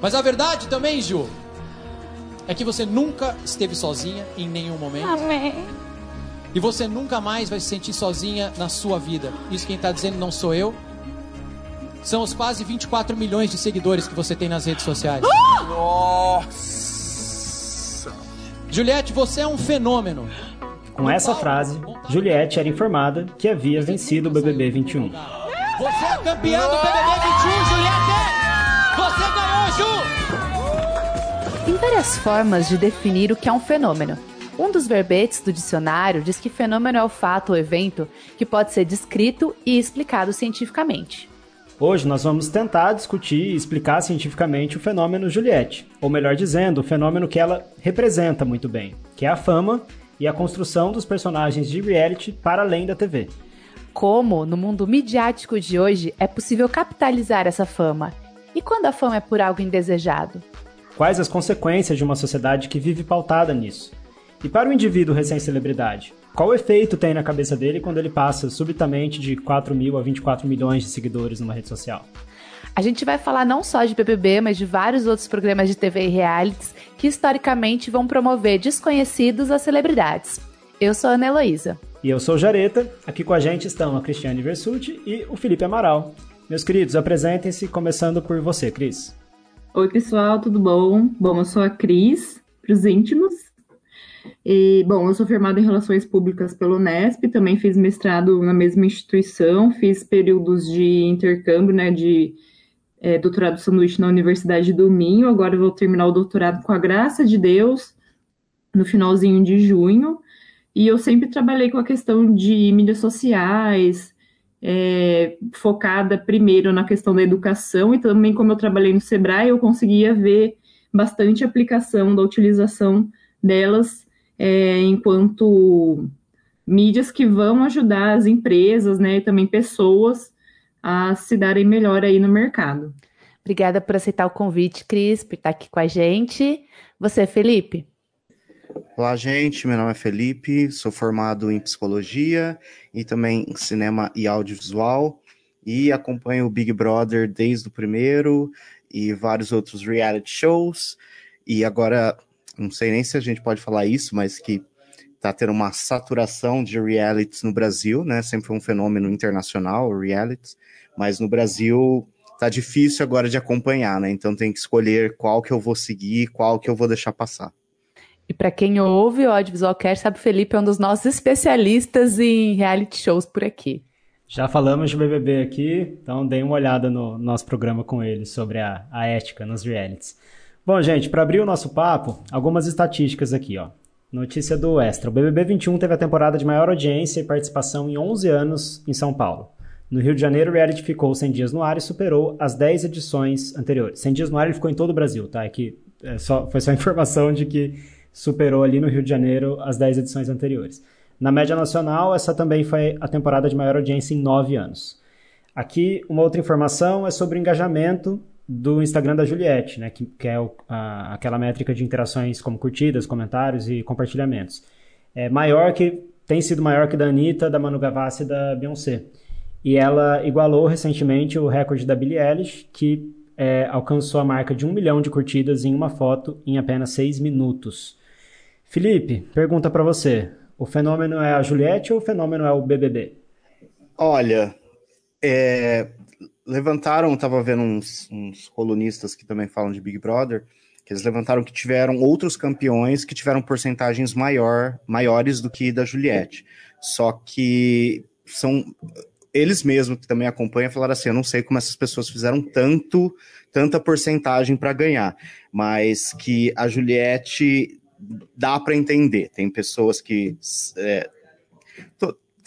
Mas a verdade também, Ju, é que você nunca esteve sozinha em nenhum momento. Amém. E você nunca mais vai se sentir sozinha na sua vida. Isso quem está dizendo não sou eu. São os quase 24 milhões de seguidores que você tem nas redes sociais. Nossa! Juliette, você é um fenômeno. Com essa frase, Juliette era informada que havia vencido o BBB 21. Você é campeã do BBB 21, Juliette! Você ganhou, Ju! Tem várias formas de definir o que é um fenômeno. Um dos verbetes do dicionário diz que fenômeno é o fato ou evento que pode ser descrito e explicado cientificamente. Hoje nós vamos tentar discutir e explicar cientificamente o fenômeno Juliette, ou melhor dizendo, o fenômeno que ela representa muito bem, que é a fama e a construção dos personagens de reality para além da TV. Como, no mundo midiático de hoje, é possível capitalizar essa fama? E quando a fama é por algo indesejado? Quais as consequências de uma sociedade que vive pautada nisso? E para o indivíduo recém-celebridade, qual o efeito tem na cabeça dele quando ele passa subitamente de 4 mil a 24 milhões de seguidores numa rede social? A gente vai falar não só de BBB, mas de vários outros programas de TV e realities que historicamente vão promover desconhecidos a celebridades. Eu sou a Ana Heloísa. E eu sou o Jareta. Aqui com a gente estão a Cristiane Versuti e o Felipe Amaral. Meus queridos, apresentem-se, começando por você, Cris. Oi, pessoal, tudo bom? Bom, eu sou a Cris, para os íntimos. E, bom, eu sou formada em Relações Públicas pelo Unesp, também fiz mestrado na mesma instituição, fiz períodos de intercâmbio, né, de é, doutorado sanduíche na Universidade do Minho, agora vou terminar o doutorado com a graça de Deus, no finalzinho de junho, e eu sempre trabalhei com a questão de mídias sociais, é, focada primeiro na questão da educação e também como eu trabalhei no Sebrae, eu conseguia ver bastante aplicação da utilização delas é, enquanto mídias que vão ajudar as empresas, né, e também pessoas a se darem melhor aí no mercado. Obrigada por aceitar o convite, Cris, por estar aqui com a gente. Você, Felipe? Olá, gente. Meu nome é Felipe, sou formado em psicologia e também em cinema e audiovisual e acompanho o Big Brother desde o primeiro e vários outros reality shows. E agora, não sei nem se a gente pode falar isso, mas que tá tendo uma saturação de realities no Brasil, né? Sempre foi um fenômeno internacional, realities, mas no Brasil tá difícil agora de acompanhar, né? Então tem que escolher qual que eu vou seguir, qual que eu vou deixar passar. E para quem ouve o Audiovisual Cast, sabe, o Felipe é um dos nossos especialistas em reality shows por aqui. Já falamos de BBB aqui, então deem uma olhada no nosso programa com ele sobre a, a ética nos realities. Bom, gente, para abrir o nosso papo, algumas estatísticas aqui, ó. Notícia do Extra. O BBB 21 teve a temporada de maior audiência e participação em 11 anos em São Paulo. No Rio de Janeiro, o reality ficou 100 dias no ar e superou as 10 edições anteriores. 100 dias no ar ele ficou em todo o Brasil, tá? É que é só, foi só informação de que superou ali no Rio de Janeiro as 10 edições anteriores. Na média nacional, essa também foi a temporada de maior audiência em 9 anos. Aqui, uma outra informação é sobre o engajamento do Instagram da Juliette, né, que, que é o, a, aquela métrica de interações como curtidas, comentários e compartilhamentos. É maior que tem sido maior que da Anitta, da Manu Gavassi e da Beyoncé. E ela igualou recentemente o recorde da Billie Eilish, que é, alcançou a marca de um milhão de curtidas em uma foto em apenas seis minutos. Felipe, pergunta para você: o fenômeno é a Juliette ou o fenômeno é o BBB? Olha, é, levantaram, estava vendo uns, uns, colunistas que também falam de Big Brother, que eles levantaram que tiveram outros campeões que tiveram porcentagens maior, maiores do que da Juliette. Só que são eles mesmos que também acompanham falaram assim: eu não sei como essas pessoas fizeram tanto, tanta porcentagem para ganhar, mas que a Juliette dá para entender. Tem pessoas que. É,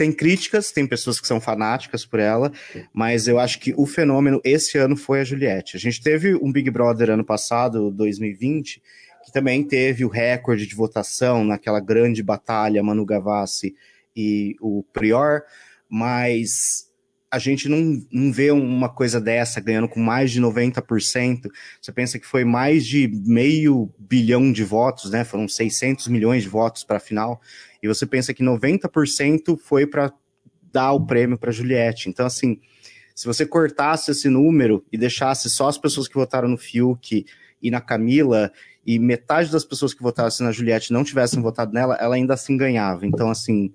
tem críticas, tem pessoas que são fanáticas por ela, mas eu acho que o fenômeno esse ano foi a Juliette. A gente teve um Big Brother ano passado, 2020, que também teve o recorde de votação naquela grande batalha Manu Gavassi e o Prior, mas a gente não, não vê uma coisa dessa ganhando com mais de 90%. Você pensa que foi mais de meio bilhão de votos, né? Foram 600 milhões de votos para a final. E você pensa que 90% foi para dar o prêmio para Juliette. Então, assim, Se você cortasse esse número e deixasse só as pessoas que votaram no Fiuk e na Camila, e metade das pessoas que votassem na Juliette não tivessem votado nela, ela ainda assim ganhava. Então, assim,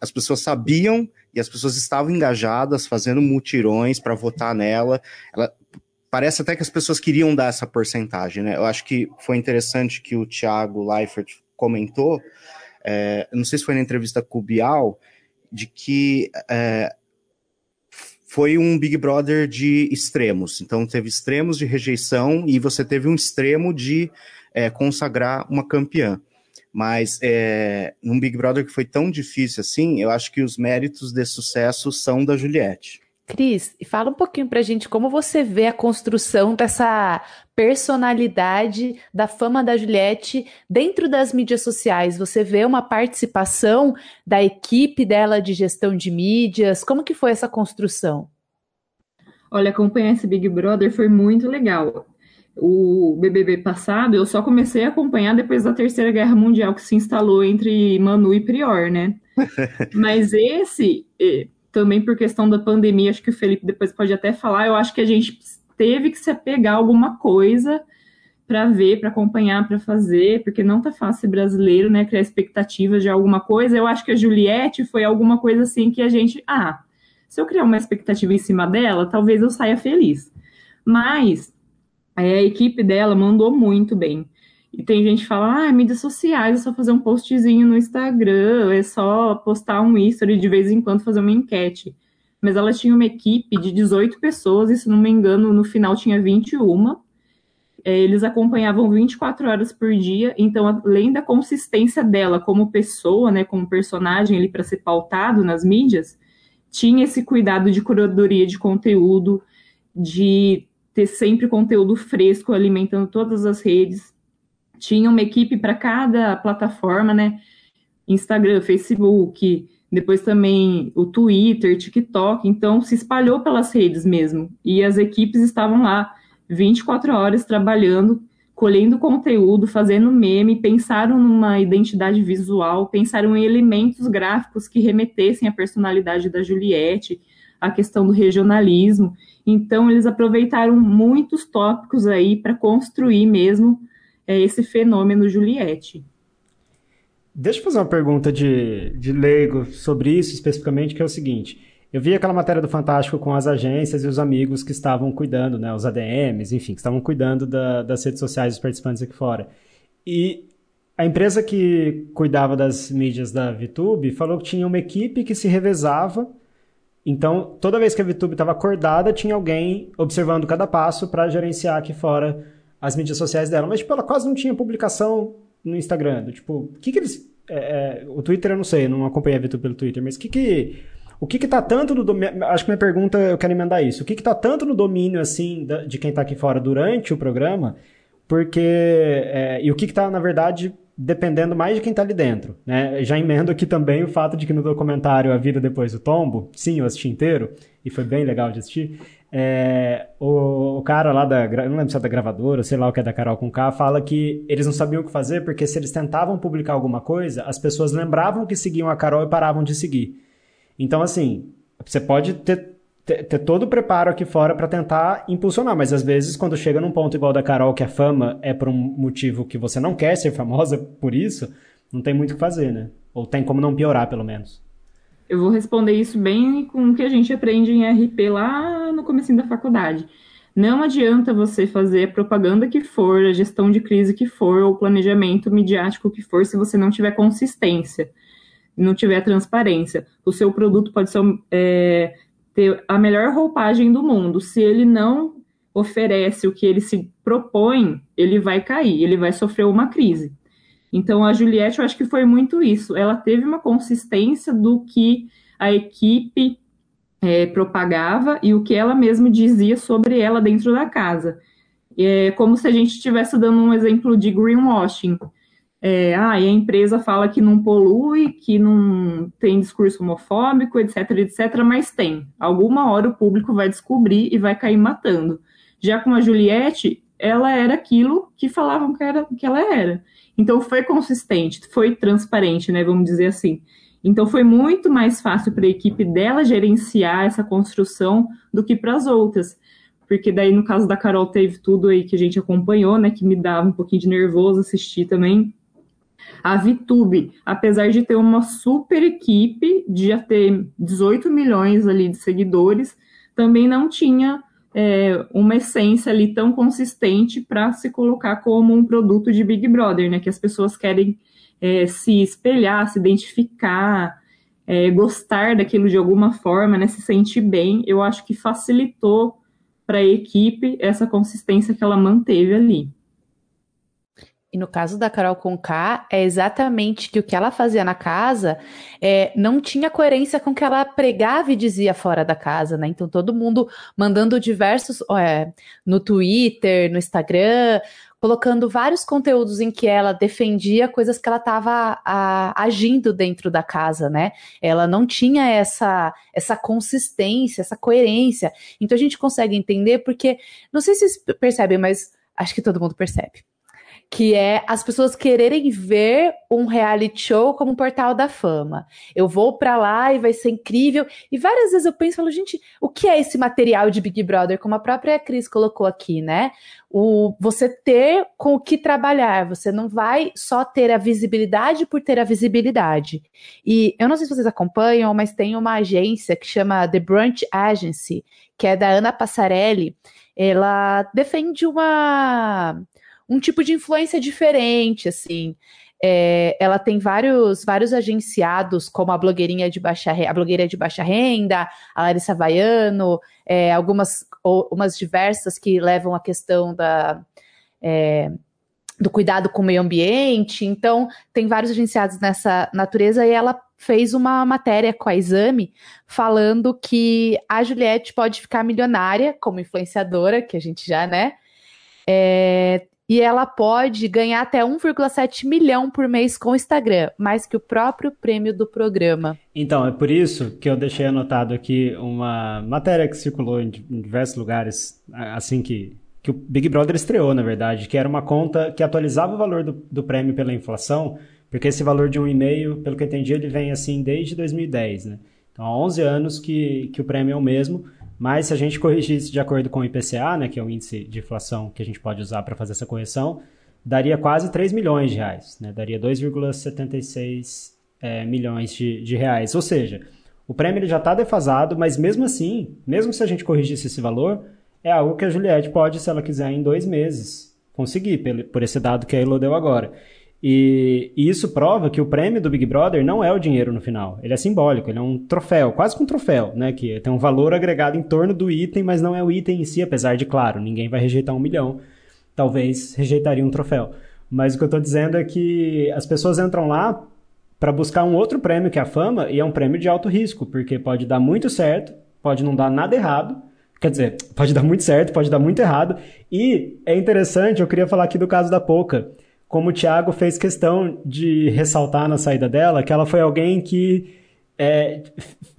as pessoas sabiam e as pessoas estavam engajadas, fazendo mutirões para votar nela. Ela, parece até que as pessoas queriam dar essa porcentagem, né? Eu acho que foi interessante que o Thiago Leifert comentou, é, não sei se foi na entrevista com o Bial, de que é, foi um Big Brother de extremos. Então teve extremos de rejeição e você teve um extremo de é, consagrar uma campeã. Mas é, num Big Brother que foi tão difícil assim, eu acho que os méritos de sucesso são da Juliette. Cris, fala um pouquinho pra gente como você vê a construção dessa personalidade da fama da Juliette dentro das mídias sociais. Você vê uma participação da equipe dela de gestão de mídias? Como que foi essa construção? Olha, acompanhar esse Big Brother foi muito legal. O BBB passado eu só comecei a acompanhar depois da Terceira Guerra Mundial que se instalou entre Manu e Prior, né? Mas esse também por questão da pandemia, acho que o Felipe depois pode até falar, eu acho que a gente teve que se apegar a alguma coisa para ver, para acompanhar, para fazer, porque não tá fácil brasileiro, né, criar expectativas de alguma coisa. Eu acho que a Juliette foi alguma coisa assim que a gente, ah, se eu criar uma expectativa em cima dela, talvez eu saia feliz. Mas a equipe dela mandou muito bem. E tem gente que fala, ah, mídias sociais, é só fazer um postzinho no Instagram, é só postar um history de vez em quando fazer uma enquete. Mas ela tinha uma equipe de 18 pessoas, e se não me engano, no final tinha 21. É, eles acompanhavam 24 horas por dia, então, além da consistência dela como pessoa, né, como personagem ali para ser pautado nas mídias, tinha esse cuidado de curadoria de conteúdo, de ter sempre conteúdo fresco alimentando todas as redes tinha uma equipe para cada plataforma, né? Instagram, Facebook, depois também o Twitter, TikTok, então se espalhou pelas redes mesmo. E as equipes estavam lá 24 horas trabalhando, colhendo conteúdo, fazendo meme, pensaram numa identidade visual, pensaram em elementos gráficos que remetessem à personalidade da Juliette, a questão do regionalismo. Então eles aproveitaram muitos tópicos aí para construir mesmo é esse fenômeno Juliette. Deixa eu fazer uma pergunta de, de leigo sobre isso especificamente, que é o seguinte. Eu vi aquela matéria do Fantástico com as agências e os amigos que estavam cuidando, né, os ADMs, enfim, que estavam cuidando da, das redes sociais dos participantes aqui fora. E a empresa que cuidava das mídias da VTube falou que tinha uma equipe que se revezava. Então, toda vez que a VTube estava acordada, tinha alguém observando cada passo para gerenciar aqui fora as mídias sociais dela, mas tipo, ela quase não tinha publicação no Instagram. Tipo, o que que eles. É, é, o Twitter eu não sei, não acompanhei a Vitor pelo Twitter, mas o que que. O que que tá tanto no domínio. Acho que minha pergunta, eu quero emendar isso. O que que tá tanto no domínio, assim, de quem tá aqui fora durante o programa, porque. É, e o que que tá, na verdade, dependendo mais de quem tá ali dentro, né? Já emendo aqui também o fato de que no documentário A Vida Depois do Tombo, sim, eu assisti inteiro, e foi bem legal de assistir, é, o, o, cara lá da. Não lembro se é da gravadora, sei lá o que é da Carol com K, fala que eles não sabiam o que fazer porque se eles tentavam publicar alguma coisa, as pessoas lembravam que seguiam a Carol e paravam de seguir. Então, assim, você pode ter, ter, ter todo o preparo aqui fora para tentar impulsionar, mas às vezes, quando chega num ponto igual da Carol, que a fama é por um motivo que você não quer ser famosa por isso, não tem muito o que fazer, né? Ou tem como não piorar, pelo menos. Eu vou responder isso bem com o que a gente aprende em RP lá no começo da faculdade. Não adianta você fazer a propaganda que for, a gestão de crise que for, ou o planejamento midiático que for, se você não tiver consistência, não tiver transparência. O seu produto pode ser, é, ter a melhor roupagem do mundo. Se ele não oferece o que ele se propõe, ele vai cair, ele vai sofrer uma crise. Então, a Juliette, eu acho que foi muito isso. Ela teve uma consistência do que a equipe é, propagava e o que ela mesma dizia sobre ela dentro da casa. É como se a gente estivesse dando um exemplo de greenwashing. É, ah, e a empresa fala que não polui, que não tem discurso homofóbico, etc, etc, mas tem. Alguma hora o público vai descobrir e vai cair matando. Já com a Juliette, ela era aquilo que falavam que, era, que ela era. Então foi consistente, foi transparente, né? Vamos dizer assim. Então foi muito mais fácil para a equipe dela gerenciar essa construção do que para as outras. Porque daí no caso da Carol teve tudo aí que a gente acompanhou, né, que me dava um pouquinho de nervoso assistir também. A VTube, apesar de ter uma super equipe, de já ter 18 milhões ali de seguidores, também não tinha é, uma essência ali tão consistente para se colocar como um produto de Big Brother, né? Que as pessoas querem é, se espelhar, se identificar, é, gostar daquilo de alguma forma, né? Se sentir bem. Eu acho que facilitou para a equipe essa consistência que ela manteve ali. E no caso da Carol Conká, é exatamente que o que ela fazia na casa é, não tinha coerência com o que ela pregava e dizia fora da casa, né? Então todo mundo mandando diversos é, no Twitter, no Instagram, colocando vários conteúdos em que ela defendia coisas que ela estava agindo dentro da casa, né? Ela não tinha essa essa consistência, essa coerência. Então a gente consegue entender porque não sei se vocês percebem, mas acho que todo mundo percebe que é as pessoas quererem ver um reality show como um portal da fama. Eu vou para lá e vai ser incrível. E várias vezes eu penso, falo, gente, o que é esse material de Big Brother? Como a própria Cris colocou aqui, né? O, você ter com o que trabalhar, você não vai só ter a visibilidade por ter a visibilidade. E eu não sei se vocês acompanham, mas tem uma agência que chama The Brunch Agency, que é da Ana Passarelli. Ela defende uma um tipo de influência diferente, assim. É, ela tem vários, vários agenciados, como a blogueirinha de baixa a blogueira de baixa renda, a Larissa Vaiano, é, algumas ou, umas diversas que levam a questão da, é, do cuidado com o meio ambiente. Então, tem vários agenciados nessa natureza e ela fez uma matéria com a Exame falando que a Juliette pode ficar milionária como influenciadora, que a gente já, né? É, e ela pode ganhar até 1,7 milhão por mês com o Instagram, mais que o próprio prêmio do programa. Então, é por isso que eu deixei anotado aqui uma matéria que circulou em diversos lugares, assim que, que o Big Brother estreou, na verdade, que era uma conta que atualizava o valor do, do prêmio pela inflação, porque esse valor de 1,5, pelo que eu entendi, ele vem assim desde 2010, né? Então, há 11 anos que, que o prêmio é o mesmo, mas se a gente corrigir isso de acordo com o IPCA, né, que é o índice de inflação que a gente pode usar para fazer essa correção, daria quase 3 milhões de reais, né? daria 2,76 é, milhões de, de reais. Ou seja, o prêmio ele já está defasado, mas mesmo assim, mesmo se a gente corrigisse esse valor, é algo que a Juliette pode, se ela quiser, em dois meses conseguir, por esse dado que a Elo deu agora. E, e, isso prova que o prêmio do Big Brother não é o dinheiro no final. Ele é simbólico, ele é um troféu, quase que um troféu, né? Que tem um valor agregado em torno do item, mas não é o item em si, apesar de, claro, ninguém vai rejeitar um milhão. Talvez rejeitaria um troféu. Mas o que eu estou dizendo é que as pessoas entram lá para buscar um outro prêmio que é a fama, e é um prêmio de alto risco, porque pode dar muito certo, pode não dar nada errado. Quer dizer, pode dar muito certo, pode dar muito errado. E é interessante, eu queria falar aqui do caso da Poca como o Thiago fez questão de ressaltar na saída dela, que ela foi alguém que é,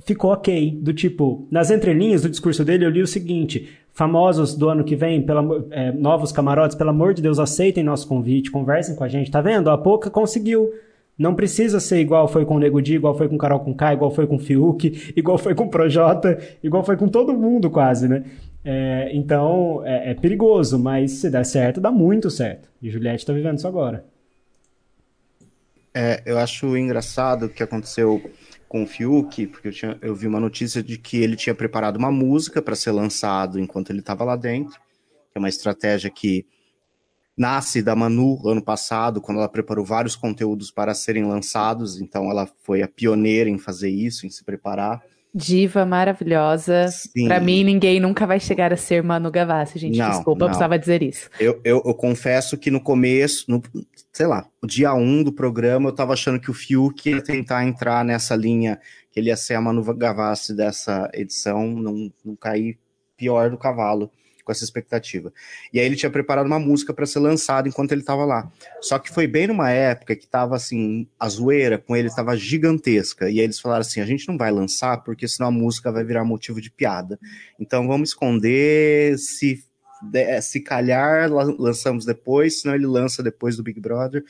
ficou ok, do tipo, nas entrelinhas do discurso dele eu li o seguinte, famosos do ano que vem, pela, é, novos camarotes, pelo amor de Deus, aceitem nosso convite, conversem com a gente, tá vendo? A Pouca conseguiu, não precisa ser igual foi com o Nego Di, igual foi com Carol com K, igual foi com o Fiuk, igual foi com o Projota, igual foi com todo mundo quase, né? É, então, é, é, perigoso, mas se der certo, dá muito certo. E Juliette está vivendo isso agora. É, eu acho engraçado o que aconteceu com o Fiuk, porque eu, tinha, eu vi uma notícia de que ele tinha preparado uma música para ser lançado enquanto ele estava lá dentro, que é uma estratégia que nasce da Manu ano passado, quando ela preparou vários conteúdos para serem lançados, então ela foi a pioneira em fazer isso, em se preparar. Diva maravilhosa. Pra mim, ninguém nunca vai chegar a ser Manu Gavassi, gente. Não, Desculpa, não. eu precisava dizer isso. Eu, eu, eu, confesso que no começo, no, sei lá, no dia 1 um do programa, eu tava achando que o Fiuk ia tentar entrar nessa linha, que ele ia ser a Manu Gavassi dessa edição, não, não cair pior do cavalo com essa expectativa. E aí ele tinha preparado uma música para ser lançada enquanto ele estava lá. Só que foi bem numa época que tava assim, a zoeira com ele estava gigantesca. E aí eles falaram assim: a gente não vai lançar porque senão a música vai virar motivo de piada. Então vamos esconder se se calhar lançamos depois, senão ele lança depois do Big Brother.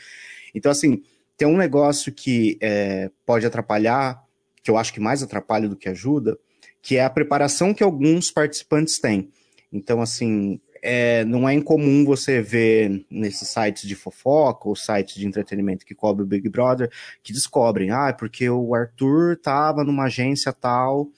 Então, assim, tem um negócio que é, pode atrapalhar, que eu acho que mais atrapalha do que ajuda, que é a preparação que alguns participantes têm. Então, assim, é, não é incomum você ver nesses sites de fofoca ou sites de entretenimento que cobrem o Big Brother, que descobrem, ah, é porque o Arthur estava numa agência tal,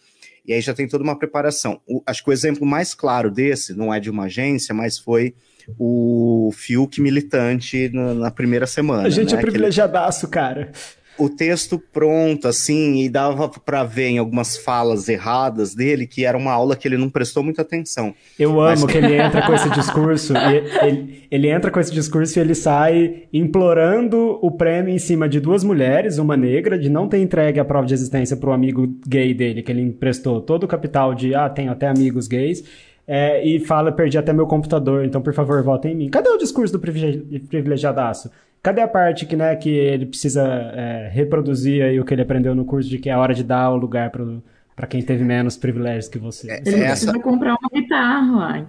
e aí já tem toda uma preparação. O, acho que o exemplo mais claro desse não é de uma agência, mas foi o Fiuk militante na, na primeira semana. A gente né? é privilegiadaço, cara o texto pronto, assim, e dava para ver em algumas falas erradas dele que era uma aula que ele não prestou muita atenção. Eu amo Mas... que ele entra com esse discurso, ele, ele entra com esse discurso e ele sai implorando o prêmio em cima de duas mulheres, uma negra, de não ter entregue a prova de existência pro amigo gay dele, que ele emprestou todo o capital de, ah, tenho até amigos gays, é, e fala, perdi até meu computador, então por favor votem em mim. Cadê o discurso do privilegiadaço? Cadê a parte que, né, que ele precisa é, reproduzir aí o que ele aprendeu no curso de que é hora de dar o lugar para quem teve menos privilégios que você? É, ele essa... precisa comprar uma guitarra, uai.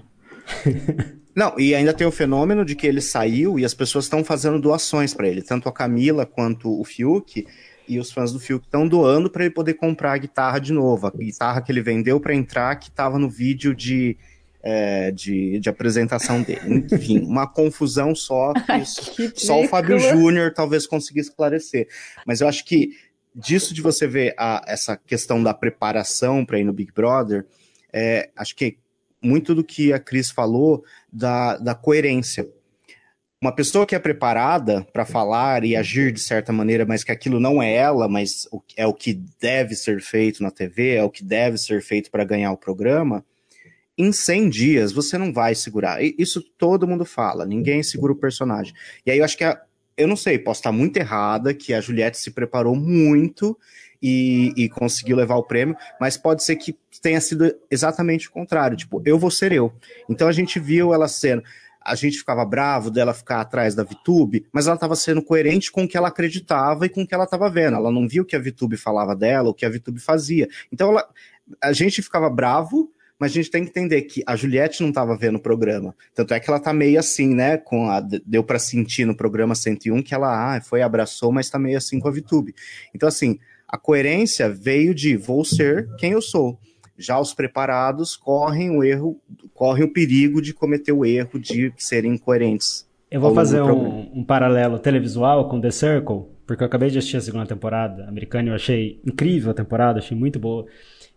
Não, e ainda tem o fenômeno de que ele saiu e as pessoas estão fazendo doações para ele, tanto a Camila quanto o Fiuk, e os fãs do Fiuk estão doando para ele poder comprar a guitarra de novo, a guitarra que ele vendeu para entrar, que estava no vídeo de é, de, de apresentação dele. Enfim, uma confusão só que, só o Fábio Júnior talvez conseguisse esclarecer. Mas eu acho que disso de você ver a, essa questão da preparação para ir no Big Brother, é, acho que muito do que a Cris falou da, da coerência. Uma pessoa que é preparada para falar e agir de certa maneira, mas que aquilo não é ela, mas é o que deve ser feito na TV, é o que deve ser feito para ganhar o programa, em 100 dias você não vai segurar. Isso todo mundo fala, ninguém segura o personagem. E aí eu acho que, a, eu não sei, posso estar muito errada, que a Juliette se preparou muito e, e, conseguiu levar o prêmio, mas pode ser que tenha sido exatamente o contrário. Tipo, eu vou ser eu. Então a gente viu ela sendo. A gente ficava bravo dela ficar atrás da VTube, mas ela estava sendo coerente com o que ela acreditava e com o que ela estava vendo. Ela não viu o que a VTube falava dela, o que a VTube fazia. Então ela, a gente ficava bravo, mas a gente tem que entender que a Juliette não estava vendo o programa. Tanto é que ela tá meio assim, né? Com a, deu para sentir no programa 101 que ela ah, foi, abraçou, mas tá meio assim com a VTube. Então, assim, a coerência veio de vou ser quem eu sou. Já os preparados correm o erro, correm o perigo de cometer o erro de serem incoerentes. Eu vou fazer um, um, paralelo televisual com The Circle, porque eu acabei de assistir a segunda temporada americana e eu achei incrível a temporada, achei muito boa.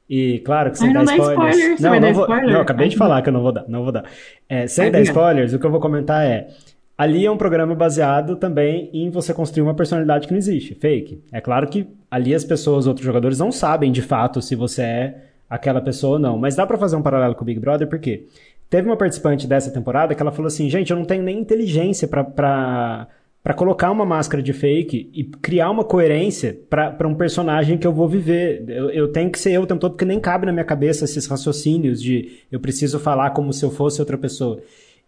E claro que sem Ai, dar spoilers. spoilers. Não, não, vou, spoiler? não, acabei de falar que eu não vou dar, não vou dar. É, sem Ai, dar spoilers, o que eu vou comentar é ali é um programa baseado também em você construir uma personalidade que não existe, fake. É claro que ali as pessoas, outros jogadores não sabem de fato se você é aquela pessoa ou não, mas dá para fazer um paralelo com o Big Brother porque teve uma participante dessa temporada que ela falou assim, gente, eu não tenho nem inteligência para para colocar uma máscara de fake e criar uma coerência para um personagem que eu vou viver. Eu, eu, tenho que ser eu o tempo todo, porque nem cabe na minha cabeça esses raciocínios de eu preciso falar como se eu fosse outra pessoa.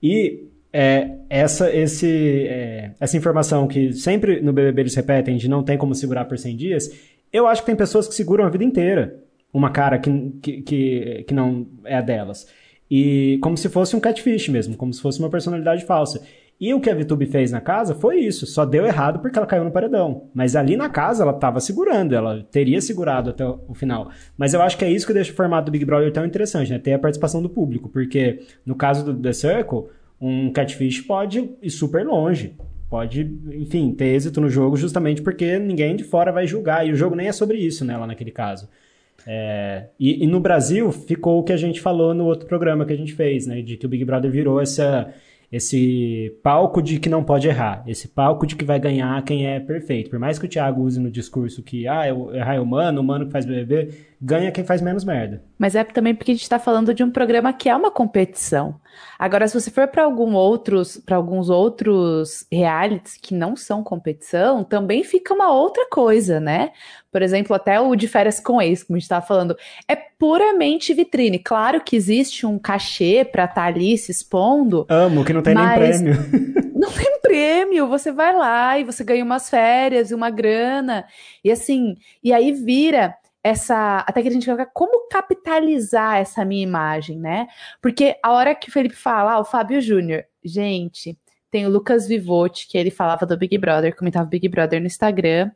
E é, essa, esse, é, essa informação que sempre no BBB eles repetem de não tem como segurar por 100 dias, eu acho que tem pessoas que seguram a vida inteira uma cara que, que, que, que não é a delas. E como se fosse um catfish mesmo, como se fosse uma personalidade falsa. E o que a VTube fez na casa foi isso, só deu errado porque ela caiu no paredão. Mas ali na casa ela estava segurando, ela teria segurado até o final. Mas eu acho que é isso que deixa o formato do Big Brother tão interessante, né? Ter a participação do público, porque no caso do The Circle, um catfish pode ir super longe. Pode, enfim, ter êxito no jogo justamente porque ninguém de fora vai julgar. E o jogo nem é sobre isso, né, lá naquele caso. É, e, e, no Brasil ficou o que a gente falou no outro programa que a gente fez, né? De que o Big Brother virou essa esse palco de que não pode errar, esse palco de que vai ganhar quem é perfeito. Por mais que o Thiago use no discurso que ah, errar é humano, humano que faz BBB, ganha quem faz menos merda. Mas é também porque a gente está falando de um programa que é uma competição. Agora, se você for para algum outros, para alguns outros realities que não são competição, também fica uma outra coisa, né? Por exemplo, até o de férias com ex, como a gente estava falando, é puramente vitrine. Claro que existe um cachê para estar tá ali se expondo. Amo, que não tem nem prêmio. Não tem prêmio, você vai lá e você ganha umas férias e uma grana. E assim, e aí vira essa. Até que a gente ver como capitalizar essa minha imagem, né? Porque a hora que o Felipe fala, ah, o Fábio Júnior, gente, tem o Lucas Vivotti, que ele falava do Big Brother, comentava Big Brother no Instagram.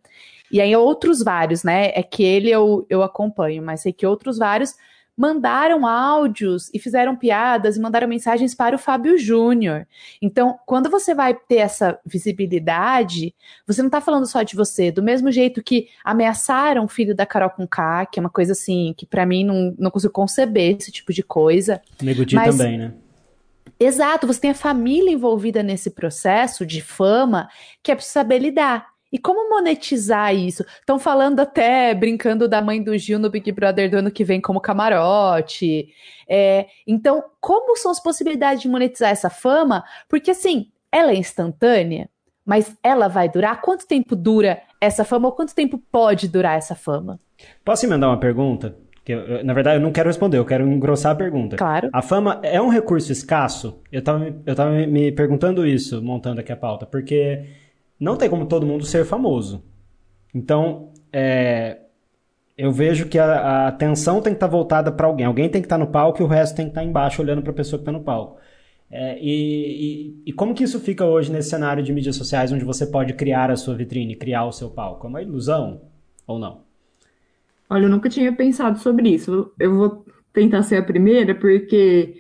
E aí outros vários, né? É que ele eu, eu acompanho, mas sei que outros vários mandaram áudios e fizeram piadas e mandaram mensagens para o Fábio Júnior. Então, quando você vai ter essa visibilidade, você não está falando só de você. Do mesmo jeito que ameaçaram o filho da Carol com K, que é uma coisa assim, que para mim não, não consigo conceber esse tipo de coisa. Nego mas... também, né? Exato, você tem a família envolvida nesse processo de fama que é preciso saber lidar. E como monetizar isso? Estão falando até, brincando da mãe do Gil no Big Brother do ano que vem como camarote. É, então, como são as possibilidades de monetizar essa fama? Porque, assim, ela é instantânea, mas ela vai durar? Quanto tempo dura essa fama ou quanto tempo pode durar essa fama? Posso emendar uma pergunta? Que eu, na verdade, eu não quero responder, eu quero engrossar a pergunta. Claro. A fama é um recurso escasso? Eu estava eu tava me perguntando isso, montando aqui a pauta, porque não tem como todo mundo ser famoso. Então, é, eu vejo que a, a, atenção tem que estar tá voltada para alguém. Alguém tem que estar tá no palco e o resto tem que estar tá embaixo olhando para a pessoa que está no palco. É, e, e, e, como que isso fica hoje nesse cenário de mídias sociais onde você pode criar a sua vitrine, criar o seu palco? É uma ilusão ou não? Olha, eu nunca tinha pensado sobre isso. Eu vou tentar ser a primeira porque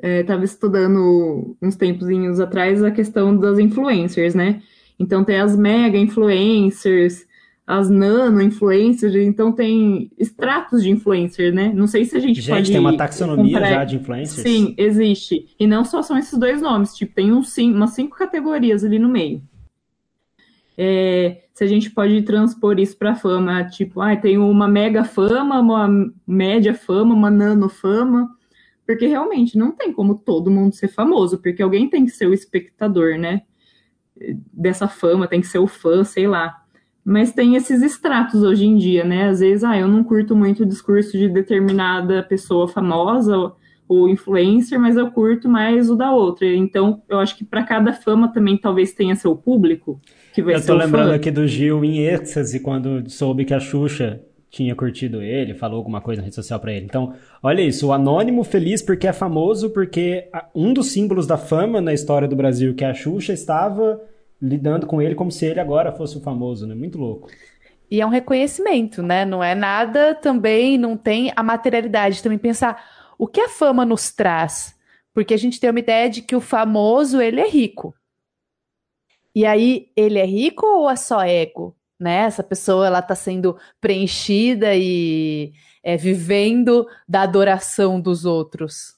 estava é, estudando uns tempozinhos atrás a questão das influencers, né? Então tem as mega influencers, as nano influencers, então tem estratos de influencer, né? Não sei se a gente, gente pode. tem uma taxonomia comprar... já de influencers? Sim, existe. E não só são esses dois nomes, tipo, tem um, sim, umas cinco categorias ali no meio. É, se a gente pode transpor isso para fama, tipo, ah, tem uma mega fama, uma média fama, uma nano fama, porque realmente não tem como todo mundo ser famoso, porque alguém tem que ser o espectador, né? Dessa fama, tem que ser o fã, sei lá. Mas tem esses estratos hoje em dia, né? Às vezes, ah, eu não curto muito o discurso de determinada pessoa famosa ou influencer, mas eu curto mais o da outra. Então, eu acho que para cada fama também talvez tenha seu público que vai eu ser. Eu tô lembrando fã. aqui do Gil em êxtase quando soube que a Xuxa tinha curtido ele, falou alguma coisa na rede social para ele. Então, olha isso, o anônimo feliz porque é famoso, porque um dos símbolos da fama na história do Brasil, que é a Xuxa, estava lidando com ele como se ele agora fosse o famoso, né? Muito louco. E é um reconhecimento, né? Não é nada também, não tem a materialidade. Também pensar o que a fama nos traz. Porque a gente tem uma ideia de que o famoso, ele é rico. E aí, ele é rico ou é só ego? Né? Essa pessoa ela está sendo preenchida e é, vivendo da adoração dos outros.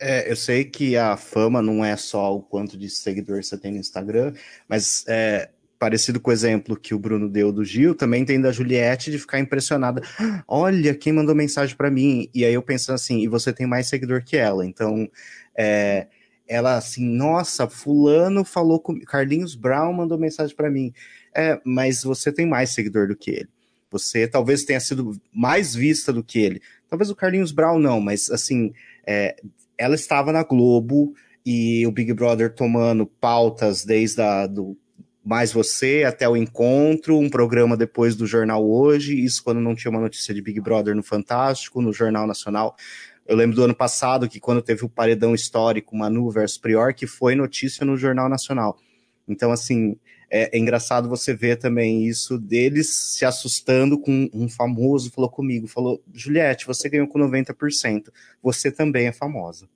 É, eu sei que a fama não é só o quanto de seguidores você tem no Instagram, mas é, parecido com o exemplo que o Bruno deu do Gil, também tem da Juliette de ficar impressionada. Olha, quem mandou mensagem para mim? E aí eu penso assim, e você tem mais seguidor que ela. Então, é, ela assim, nossa, fulano falou com Carlinhos Brown mandou mensagem para mim. É, mas você tem mais seguidor do que ele. Você talvez tenha sido mais vista do que ele. Talvez o Carlinhos Brown não, mas assim, é, ela estava na Globo e o Big Brother tomando pautas desde a, do Mais Você até o Encontro, um programa depois do Jornal Hoje, isso quando não tinha uma notícia de Big Brother no Fantástico, no Jornal Nacional. Eu lembro do ano passado que quando teve o paredão histórico Manu versus Prior, que foi notícia no Jornal Nacional. Então, assim, é, é, engraçado você ver também isso deles se assustando com um famoso falou comigo, falou, Juliette, você ganhou com 90%, você também é famosa.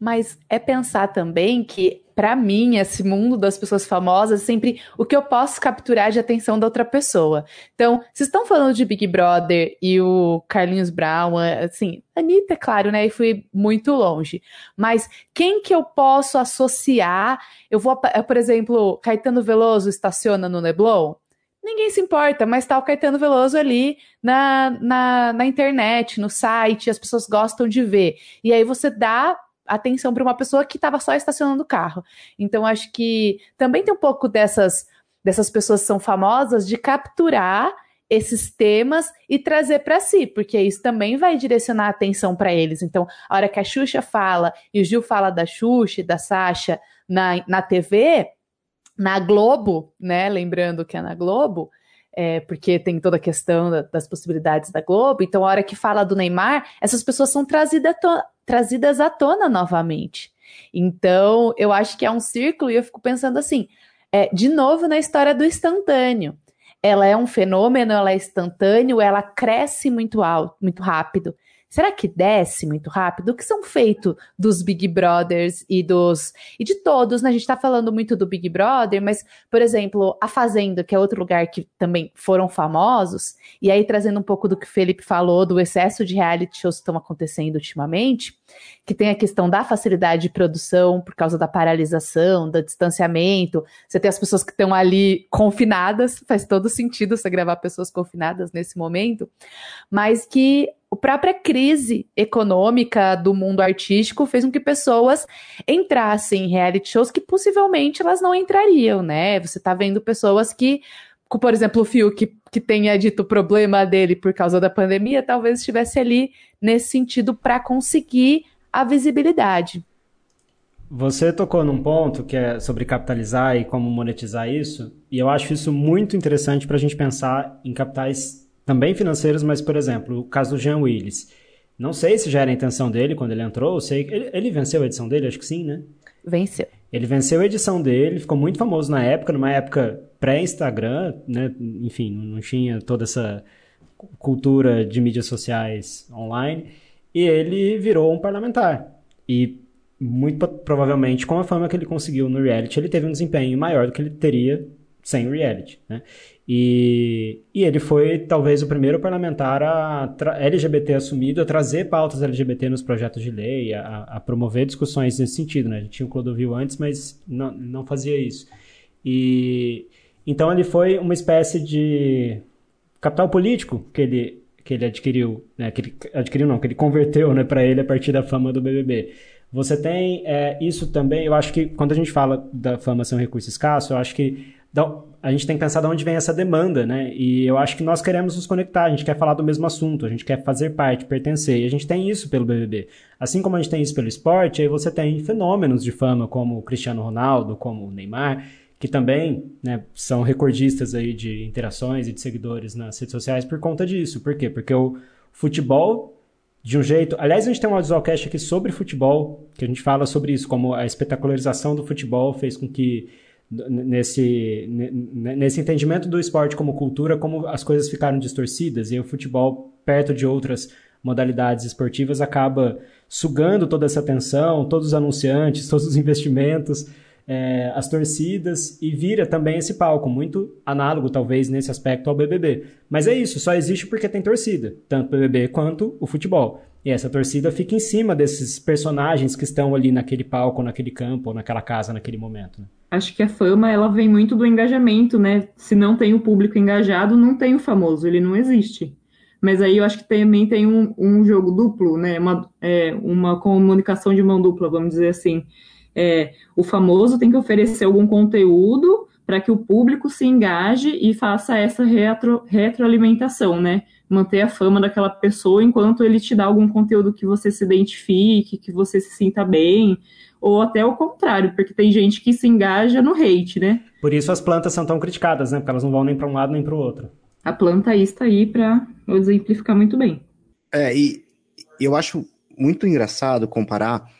Mas é pensar também que, para mim, esse mundo das pessoas famosas, é sempre o que eu posso capturar de atenção da outra pessoa. Então, vocês estão falando de Big Brother e o Carlinhos Brown, é, assim, Anitta, é claro, né? E fui muito longe. Mas quem que eu posso associar? Eu vou, por exemplo, Caetano Veloso estaciona no Leblon? ninguém se importa, mas tá o Caetano Veloso ali na, na, na, internet, no site, as pessoas gostam de ver. E aí você dá atenção para uma pessoa que estava só estacionando o carro. Então, acho que também tem um pouco dessas, dessas pessoas que são famosas de capturar esses temas e trazer para si, porque isso também vai direcionar a atenção para eles. Então, a hora que a Xuxa fala e o Gil fala da Xuxa e da Sasha na, na TV, na Globo, né? Lembrando que é na Globo, é, porque tem toda a questão da, das possibilidades da Globo. Então, a hora que fala do Neymar, essas pessoas são trazidas, trazidas à tona novamente. Então, eu acho que é um círculo e eu fico pensando assim, é, de novo na história do instantâneo. Ela é um fenômeno, ela é instantâneo, ela cresce muito alto, muito rápido. Será que desce muito rápido? O que são feitos dos Big Brothers e dos. e de todos, né? A gente tá falando muito do Big Brother, mas, por exemplo, a Fazenda, que é outro lugar que também foram famosos, e aí trazendo um pouco do que o Felipe falou, do excesso de reality shows que estão acontecendo ultimamente, que tem a questão da facilidade de produção por causa da paralisação, do distanciamento. Você tem as pessoas que estão ali confinadas, faz todo sentido você gravar pessoas confinadas nesse momento, mas que a própria crise econômica do mundo artístico fez com que pessoas entrassem em reality shows que possivelmente elas não entrariam, né? Você tá vendo pessoas que, por exemplo, o Fio, que, que tenha dito o problema dele por causa da pandemia, talvez estivesse ali nesse sentido para conseguir a visibilidade. Você tocou num ponto que é sobre capitalizar e como monetizar isso, e eu acho isso muito interessante para a gente pensar em capitais também financeiros, mas, por exemplo, o caso do Jean Willis. Não sei se já era a intenção dele quando ele entrou, sei ele, ele venceu a edição dele, acho que sim, né? Venceu. Ele venceu a edição dele, ficou muito famoso na época, numa época pré-Instagram, né? Enfim, não tinha toda essa cultura de mídias sociais online. E ele virou um parlamentar. E muito provavelmente, com a fama que ele conseguiu no reality, ele teve um desempenho maior do que ele teria sem o reality. Né? E, e ele foi talvez o primeiro parlamentar a LGBT assumido a trazer pautas LGBT nos projetos de lei, a, a promover discussões nesse sentido. Né? A gente tinha o Clodovil antes, mas não, não fazia isso. E então ele foi uma espécie de capital político que ele, que ele adquiriu, né? que ele adquiriu não, que ele converteu né, para ele a partir da fama do BBB. Você tem é, isso também, eu acho que quando a gente fala da fama ser um recurso escasso, eu acho que a gente tem que pensar de onde vem essa demanda, né? E eu acho que nós queremos nos conectar, a gente quer falar do mesmo assunto, a gente quer fazer parte, pertencer, e a gente tem isso pelo BBB. Assim como a gente tem isso pelo esporte, aí você tem fenômenos de fama como o Cristiano Ronaldo, como o Neymar, que também né, são recordistas aí de interações e de seguidores nas redes sociais por conta disso. Por quê? Porque o futebol, de um jeito... Aliás, a gente tem um audiocast aqui sobre futebol, que a gente fala sobre isso, como a espetacularização do futebol fez com que nesse, nesse entendimento do esporte como cultura, como as coisas ficaram distorcidas e o futebol, perto de outras modalidades esportivas, acaba sugando toda essa atenção, todos os anunciantes, todos os investimentos, é, as torcidas e vira também esse palco, muito análogo talvez nesse aspecto ao BBB. Mas é isso, só existe porque tem torcida, tanto BBB quanto o futebol. E essa torcida fica em cima desses personagens que estão ali naquele palco, naquele campo, naquela casa naquele momento. Né? Acho que a fama ela vem muito do engajamento, né? Se não tem o público engajado, não tem o famoso, ele não existe. Mas aí eu acho que também tem um, um jogo duplo, né? Uma, é, uma comunicação de mão dupla, vamos dizer assim. É, o famoso tem que oferecer algum conteúdo para que o público se engaje e faça essa retro, retroalimentação, né? manter a fama daquela pessoa enquanto ele te dá algum conteúdo que você se identifique, que você se sinta bem, ou até o contrário, porque tem gente que se engaja no hate, né? Por isso as plantas são tão criticadas, né? Porque elas não vão nem para um lado nem para o outro. A planta aí está aí para exemplificar muito bem. É, e eu acho muito engraçado comparar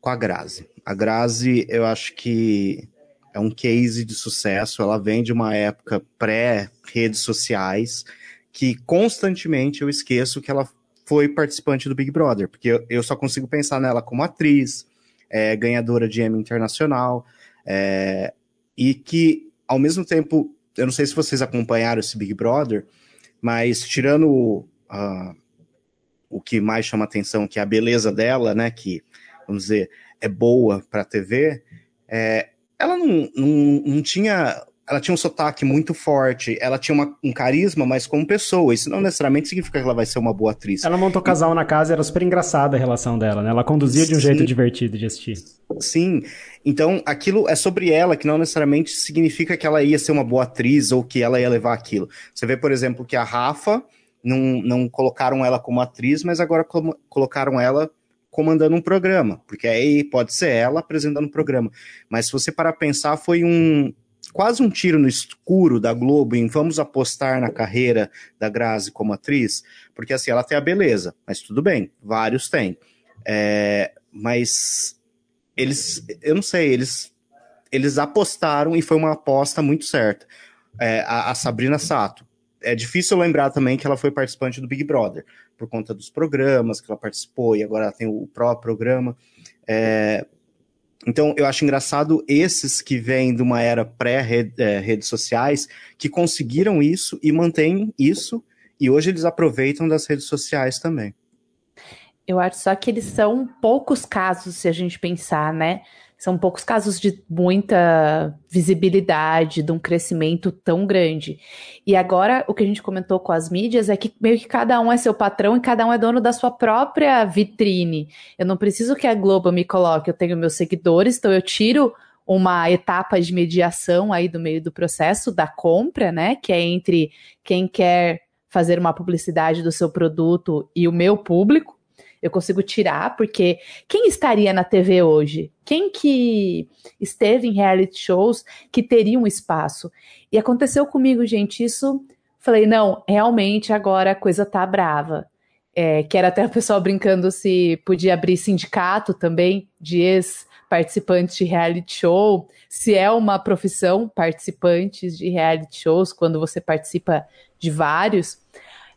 com a Grazi. A Grazi, eu acho que é um case de sucesso. Ela vem de uma época pré-redes sociais que constantemente eu esqueço que ela foi participante do Big Brother, porque eu, eu só consigo pensar nela como atriz, é, ganhadora de Emmy Internacional, é, e que, ao mesmo tempo, eu não sei se vocês acompanharam esse Big Brother, mas tirando uh, o que mais chama atenção, que é a beleza dela, né, que, vamos dizer, é boa para a TV, é, ela não, não, não tinha ela tinha um sotaque muito forte, ela tinha uma, um carisma, mas como pessoa. Isso não necessariamente significa que ela vai ser uma boa atriz. Ela montou casal na casa, era super engraçada a relação dela, né? Ela conduzia de um Sim. jeito divertido de assistir. Sim. Então, aquilo é sobre ela, que não necessariamente significa que ela ia ser uma boa atriz ou que ela ia levar aquilo. Você vê, por exemplo, que a Rafa não, não colocaram ela como atriz, mas agora colocaram ela comandando um programa, porque aí pode ser ela apresentando um programa. Mas se você parar pensar, foi um quase um tiro no escuro da Globo em vamos apostar na carreira da Grazi como atriz, porque assim, ela tem a beleza, mas tudo bem, vários têm. É, mas eles, eu não sei, eles, eles apostaram e foi uma aposta muito certa. É, a, a, Sabrina Sato. É difícil lembrar também que ela foi participante do Big Brother, por conta dos programas que ela participou, e agora ela tem o próprio programa. É, então, eu acho engraçado esses que vêm de uma era pré-redes é, sociais, que conseguiram isso e mantêm isso, e hoje eles aproveitam das redes sociais também. Eu acho só que eles são poucos casos, se a gente pensar, né? São poucos casos de muita visibilidade, de um crescimento tão grande. E agora, o que a gente comentou com as mídias é que meio que cada um é seu patrão e cada um é dono da sua própria vitrine. Eu não preciso que a Globo me coloque, eu tenho meus seguidores, então eu tiro uma etapa de mediação aí do meio do processo da compra, né? Que é entre quem quer fazer uma publicidade do seu produto e o meu público eu consigo tirar, porque quem estaria na TV hoje? Quem que esteve em reality shows que teria um espaço? E aconteceu comigo, gente, isso. Falei, não, realmente agora a coisa tá brava. É, que era até o pessoal brincando se podia abrir sindicato também de ex-participantes de reality show, se é uma profissão participantes de reality shows, quando você participa de vários.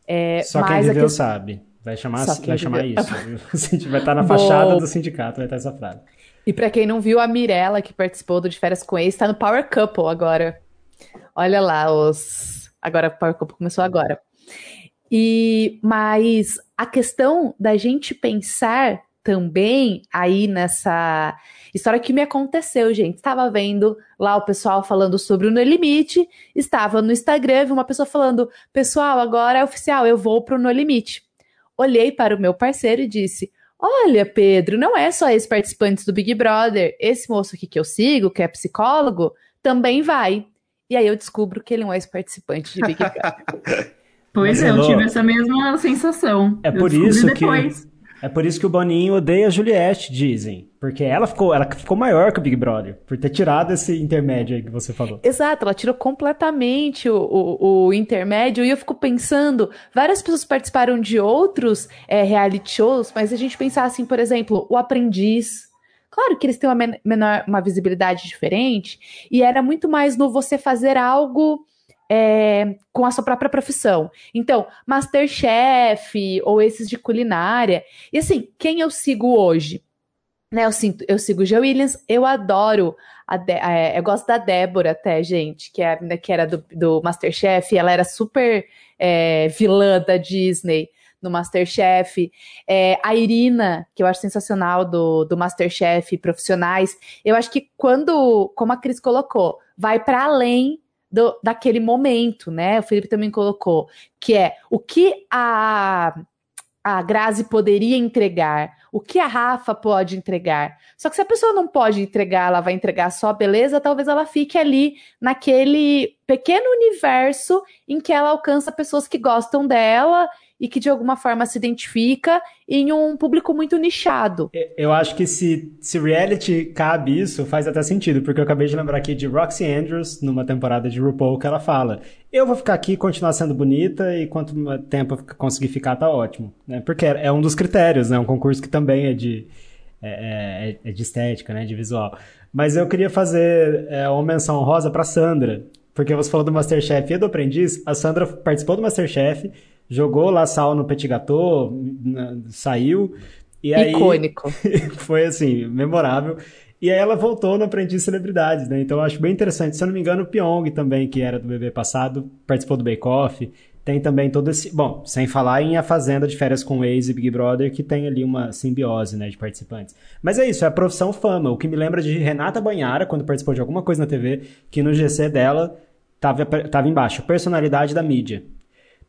É, Só quem viveu que... sabe. Vai chamar, vai chamar isso. vai estar na fachada do sindicato, vai estar essa frase. E para quem não viu, a Mirella, que participou do De Férias com Ex, está no Power Couple agora. Olha lá, os. Agora o Power Couple começou agora. E mas a questão da gente pensar também aí nessa história que me aconteceu, gente. Estava vendo lá o pessoal falando sobre o No Limite, estava no Instagram, vi uma pessoa falando: "Pessoal, agora é oficial, eu vou pro No Limite" olhei para o meu parceiro e disse: Olha, Pedro, não é só esses participantes do Big Brother. Esse moço aqui que eu sigo, que é psicólogo, também vai. E aí eu descubro que ele não é participante de Big Brother. pois é, eu tive essa mesma sensação. É por isso depois. que é por isso que o Boninho odeia a Juliette, dizem. Porque ela ficou, ela ficou maior que o Big Brother, por ter tirado esse intermédio aí que você falou. Exato, ela tirou completamente o, o, o intermédio, e eu fico pensando, várias pessoas participaram de outros é, reality shows, mas a gente pensar assim, por exemplo, o Aprendiz. Claro que eles têm uma, menor, uma visibilidade diferente, e era muito mais no você fazer algo é, com a sua própria profissão. Então, Masterchef ou esses de culinária. E assim, quem eu sigo hoje? Né, eu, sinto, eu sigo o G. Williams, eu adoro. A De é, eu gosto da Débora, até, gente, que, é, que era do, do Masterchef. Ela era super é, vilã da Disney no Masterchef. É, a Irina, que eu acho sensacional do, do Masterchef, profissionais. Eu acho que quando, como a Cris colocou, vai para além do, daquele momento, né? O Felipe também colocou, que é o que a, a Grazi poderia entregar, o que a Rafa pode entregar. Só que se a pessoa não pode entregar, ela vai entregar só beleza, talvez ela fique ali naquele pequeno universo em que ela alcança pessoas que gostam dela e que de alguma forma se identifica em um público muito nichado. Eu acho que se, se reality cabe isso, faz até sentido, porque eu acabei de lembrar aqui de Roxy Andrews, numa temporada de RuPaul, que ela fala: Eu vou ficar aqui continuar sendo bonita, e quanto tempo eu conseguir ficar, tá ótimo. Né? Porque é um dos critérios, né? Um concurso que também é de, é, é, é de estética, né? De visual. Mas eu queria fazer é, uma menção rosa para Sandra, porque você falou do Masterchef e do Aprendiz. A Sandra participou do Masterchef jogou lá sal no petit gâteau, saiu. E aí, Icônico. foi assim, memorável. E aí ela voltou no Aprendiz Celebridades, né? Então eu acho bem interessante. Se eu não me engano, o Pyong também, que era do bebê passado, participou do Bake Off. Tem também todo esse. Bom, sem falar em A Fazenda de Férias com Ex e Big Brother, que tem ali uma simbiose, né, de participantes. Mas é isso, é a profissão fama. O que me lembra de Renata Banhara, quando participou de alguma coisa na TV, que no GC dela tava, tava embaixo, personalidade da mídia.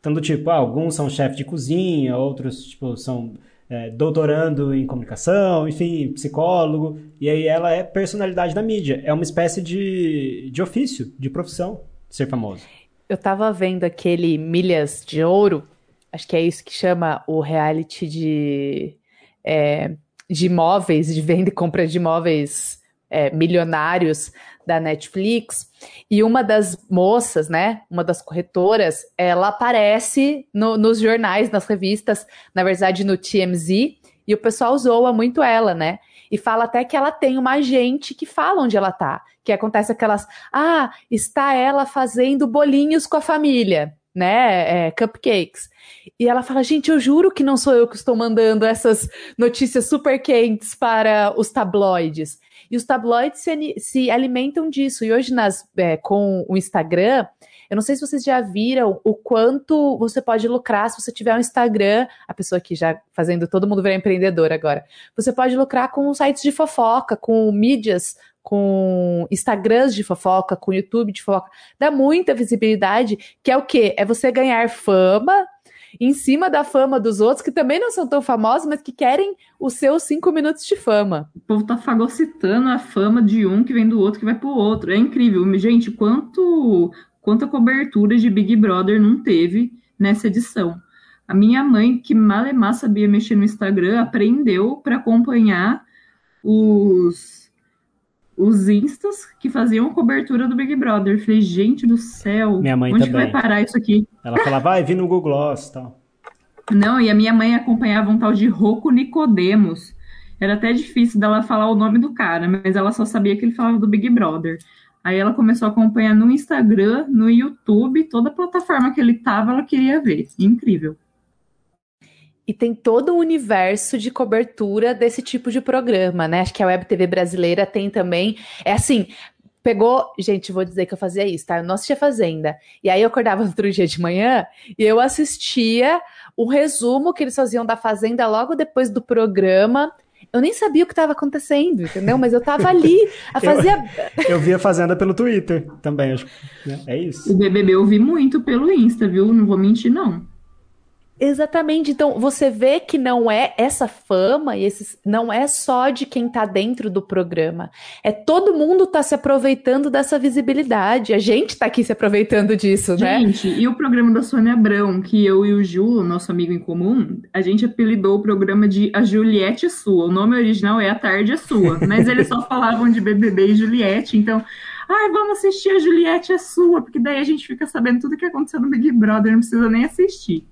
Do tipo, ah, alguns são chefe de cozinha, outros, tipo, são é, doutorando em comunicação, enfim, psicólogo. E aí ela é personalidade da mídia. É uma espécie de, de ofício, de profissão, ser famoso. Eu tava vendo aquele Milhas de Ouro, acho que é isso que chama o reality de, é, de imóveis, de venda e compra de imóveis é, milionários da Netflix, e uma das moças, né, uma das corretoras, ela aparece no, nos jornais, nas revistas, na verdade no TMZ, e o pessoal zoa muito ela, né? E fala até que ela tem uma agente que fala onde ela tá. Que acontece aquelas. Ah, está ela fazendo bolinhos com a família, né? É, cupcakes. E ela fala: gente, eu juro que não sou eu que estou mandando essas notícias super quentes para os tabloides. E os tabloides se, se alimentam disso. E hoje, nas, é, com o Instagram, eu não sei se vocês já viram o quanto você pode lucrar se você tiver um Instagram, a pessoa aqui já fazendo todo mundo virar empreendedor agora. Você pode lucrar com sites de fofoca, com mídias, com Instagrams de fofoca, com YouTube de fofoca. Dá muita visibilidade, que é o quê? É você ganhar fama em cima da fama dos outros, que também não são tão famosos, mas que querem os seus cinco minutos de fama. O povo tá fagocitando a fama de um que vem do outro que vai pro outro. É incrível. Gente, quanto quanta cobertura de Big Brother não teve nessa edição. A minha mãe, que malemar sabia mexer no Instagram, aprendeu para acompanhar os os instas que faziam cobertura do Big Brother. Eu falei, gente do céu, minha mãe onde também. vai parar isso aqui? Ela falava, vai, vi no Google Gloss e tal. Não, e a minha mãe acompanhava um tal de Rocco Nicodemos. Era até difícil dela falar o nome do cara, mas ela só sabia que ele falava do Big Brother. Aí ela começou a acompanhar no Instagram, no YouTube, toda plataforma que ele tava, ela queria ver. Incrível. E tem todo um universo de cobertura desse tipo de programa, né? Acho que a Web TV brasileira tem também. É assim, pegou. Gente, vou dizer que eu fazia isso, tá? Eu não assistia Fazenda. E aí eu acordava no outro dia de manhã e eu assistia um resumo que eles faziam da Fazenda logo depois do programa. Eu nem sabia o que estava acontecendo, entendeu? Mas eu estava ali a fazer. eu, eu vi a Fazenda pelo Twitter também, acho. Né? É isso. O BBB eu vi muito pelo Insta, viu? Não vou mentir, não. Exatamente. Então, você vê que não é essa fama e esses não é só de quem tá dentro do programa. É todo mundo tá se aproveitando dessa visibilidade. A gente tá aqui se aproveitando disso, gente, né? Gente, e o programa da Sônia Abrão, que eu e o Ju, nosso amigo em comum, a gente apelidou o programa de A Juliette é Sua. O nome original é A Tarde é Sua, mas eles só falavam de BBB e Juliette, então ai, vamos assistir a Juliette é sua, porque daí a gente fica sabendo tudo que aconteceu no Big Brother, não precisa nem assistir.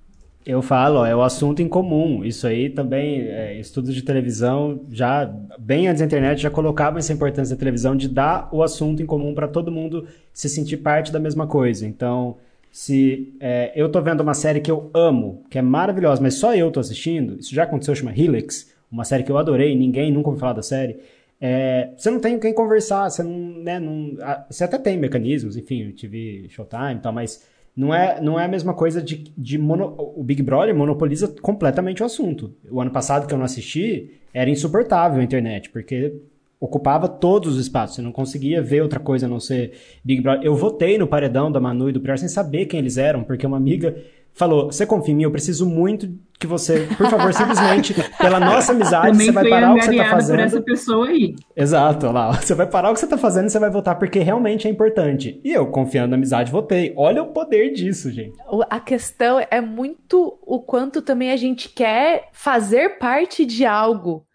Eu falo, é o assunto em comum. Isso aí também, é, estudos de televisão, já bem antes da internet, já colocavam essa importância da televisão de dar o assunto em comum para todo mundo se sentir parte da mesma coisa. Então, se é, eu tô vendo uma série que eu amo, que é maravilhosa, mas só eu tô assistindo, isso já aconteceu, chama Helix, uma série que eu adorei, ninguém nunca ouviu falar da série. É, você não tem quem conversar, você não, né, não, você até tem mecanismos, enfim, eu tive Showtime e tal, mas não é, não é a mesma coisa de. de mono, o Big Brother monopoliza completamente o assunto. O ano passado que eu não assisti, era insuportável a internet, porque ocupava todos os espaços. Você não conseguia ver outra coisa a não ser Big Brother. Eu votei no paredão da Manu e do Prior sem saber quem eles eram, porque uma amiga falou: Você confia em mim? Eu preciso muito que você, por favor, simplesmente, pela nossa amizade, você vai parar o que você tá fazendo. por essa pessoa aí. Exato, olha lá. Você vai parar o que você tá fazendo e você vai votar porque realmente é importante. E eu, confiando na amizade, votei. Olha o poder disso, gente. A questão é muito o quanto também a gente quer fazer parte de algo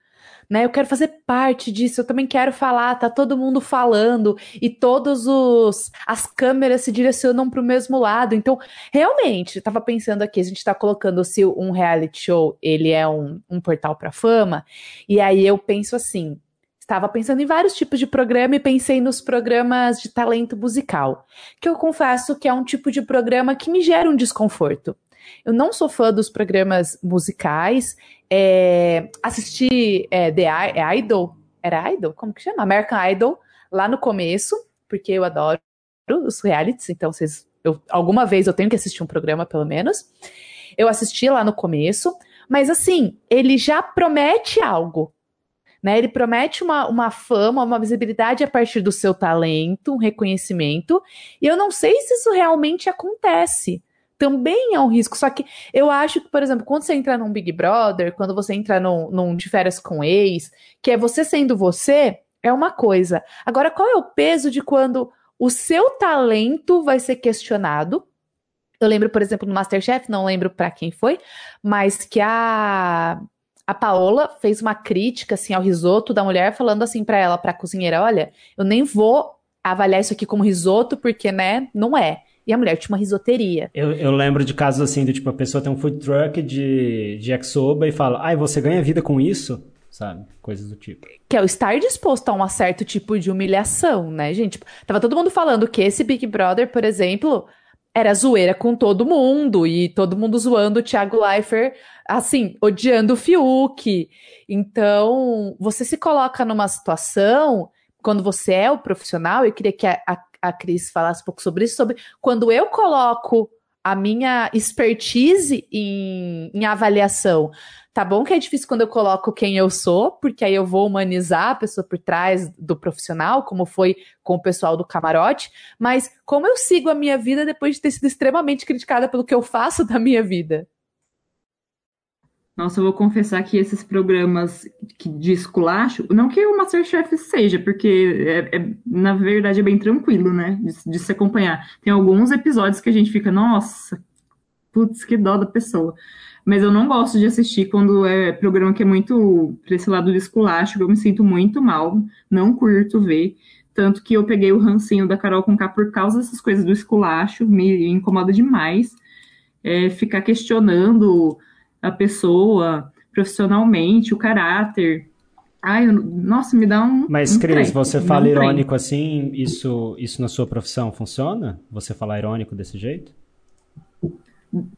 né? Eu quero fazer parte disso, eu também quero falar, tá todo mundo falando e todos os as câmeras se direcionam para o mesmo lado. Então, realmente, estava pensando aqui, a gente está colocando se um reality show, ele é um, um portal para fama, e aí eu penso assim, Estava pensando em vários tipos de programa e pensei nos programas de talento musical, que eu confesso que é um tipo de programa que me gera um desconforto. Eu não sou fã dos programas musicais. É, assisti é, The é Idol, era Idol? Como que chama? American Idol, lá no começo, porque eu adoro os realities, então vocês, eu, alguma vez eu tenho que assistir um programa, pelo menos. Eu assisti lá no começo, mas assim, ele já promete algo. Né, ele promete uma, uma fama, uma visibilidade a partir do seu talento, um reconhecimento, e eu não sei se isso realmente acontece também é um risco. Só que eu acho que, por exemplo, quando você entra num Big Brother, quando você entra num, num de férias com ex, que é você sendo você, é uma coisa. Agora, qual é o peso de quando o seu talento vai ser questionado? Eu lembro, por exemplo, no Masterchef, não lembro para quem foi, mas que a a Paola fez uma crítica assim ao risoto da mulher, falando assim para ela, para a cozinheira, olha, eu nem vou avaliar isso aqui como risoto porque, né, não é e a mulher tinha uma risoteria. Eu, eu lembro de casos assim, do tipo, a pessoa tem um food truck de, de yakisoba e fala, ai, você ganha vida com isso? sabe? Coisas do tipo. Que é o estar disposto a um certo tipo de humilhação, né, gente? Tava todo mundo falando que esse Big Brother, por exemplo, era zoeira com todo mundo e todo mundo zoando o Thiago Leifert, assim, odiando o Fiuk. Então, você se coloca numa situação, quando você é o profissional, eu queria que a, a, a Cris falasse um pouco sobre isso, sobre quando eu coloco a minha expertise em, em avaliação. Tá bom que é difícil quando eu coloco quem eu sou, porque aí eu vou humanizar a pessoa por trás do profissional, como foi com o pessoal do camarote, mas como eu sigo a minha vida depois de ter sido extremamente criticada pelo que eu faço da minha vida? Nossa, eu vou confessar que esses programas de esculacho, não que o Masterchef seja, porque é, é, na verdade é bem tranquilo, né, de, de, se acompanhar. Tem alguns episódios que a gente fica, nossa, putz, que dó da pessoa. Mas eu não gosto de assistir quando é programa que é muito pra esse lado do esculacho, eu me sinto muito mal, não curto ver. Tanto que eu peguei o rancinho da Carol com K por causa dessas coisas do esculacho, me incomoda demais. É, ficar questionando a pessoa profissionalmente, o caráter. Ai, eu, nossa, me dá um. Mas, um Cris, você fala um irônico assim, isso, isso na sua profissão funciona? Você falar irônico desse jeito?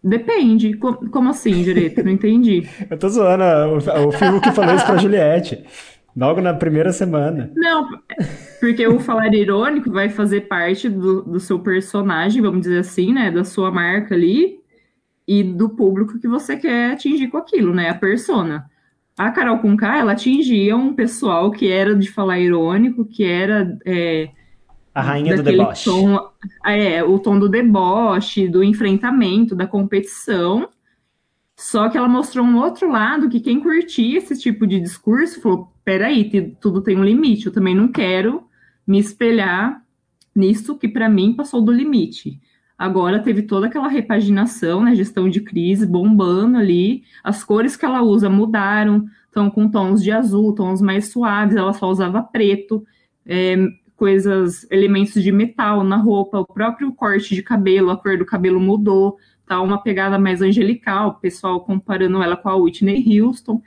Depende. Como, como assim, direito? Não entendi. eu tô zoando o, o filme que falou isso pra Juliette. Logo na primeira semana. Não, porque o falar irônico vai fazer parte do, do seu personagem, vamos dizer assim, né? Da sua marca ali e do público que você quer atingir com aquilo, né? A persona. A Carol Conká, ela atingia um pessoal que era de falar irônico, que era. É, a rainha do deboche. Tom, é, o tom do deboche, do enfrentamento, da competição. Só que ela mostrou um outro lado que quem curtia esse tipo de discurso falou: peraí, tudo tem um limite, eu também não quero me espelhar nisso que para mim passou do limite. Agora teve toda aquela repaginação, né, gestão de crise bombando ali. As cores que ela usa mudaram, estão com tons de azul, tons mais suaves. Ela só usava preto, é, coisas, elementos de metal na roupa. O próprio corte de cabelo, a cor do cabelo mudou. Tá uma pegada mais angelical, o pessoal comparando ela com a Whitney Houston.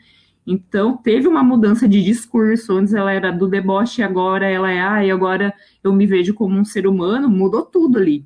Então, teve uma mudança de discurso. Antes ela era do deboche, agora ela é, ah, e agora eu me vejo como um ser humano. Mudou tudo ali.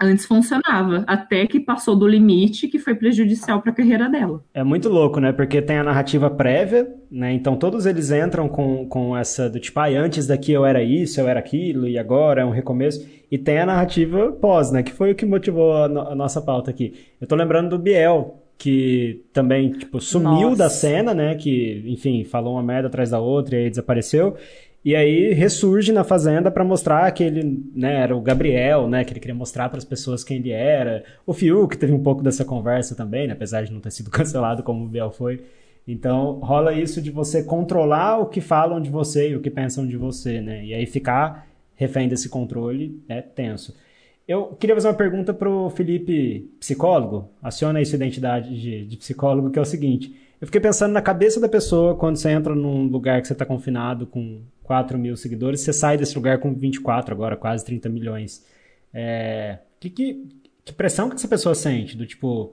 Antes funcionava, até que passou do limite que foi prejudicial para a carreira dela. É muito louco, né? Porque tem a narrativa prévia, né? Então todos eles entram com, com essa do tipo, ah, antes daqui eu era isso, eu era aquilo, e agora é um recomeço. E tem a narrativa pós, né? Que foi o que motivou a, no a nossa pauta aqui. Eu tô lembrando do Biel, que também, tipo, sumiu Nossa. da cena, né? Que, enfim, falou uma merda atrás da outra e aí desapareceu. E aí ressurge na Fazenda para mostrar que ele né, era o Gabriel, né? Que ele queria mostrar para as pessoas quem ele era. O Fiuk teve um pouco dessa conversa também, né, apesar de não ter sido cancelado como o Biel foi. Então rola isso de você controlar o que falam de você e o que pensam de você, né? E aí ficar refém desse controle é tenso. Eu queria fazer uma pergunta pro Felipe, psicólogo. Aciona aí sua identidade de, de psicólogo, que é o seguinte. Eu fiquei pensando na cabeça da pessoa quando você entra num lugar que você está confinado com 4 mil seguidores, você sai desse lugar com 24 agora, quase 30 milhões. É, que, que, que pressão que essa pessoa sente? Do tipo.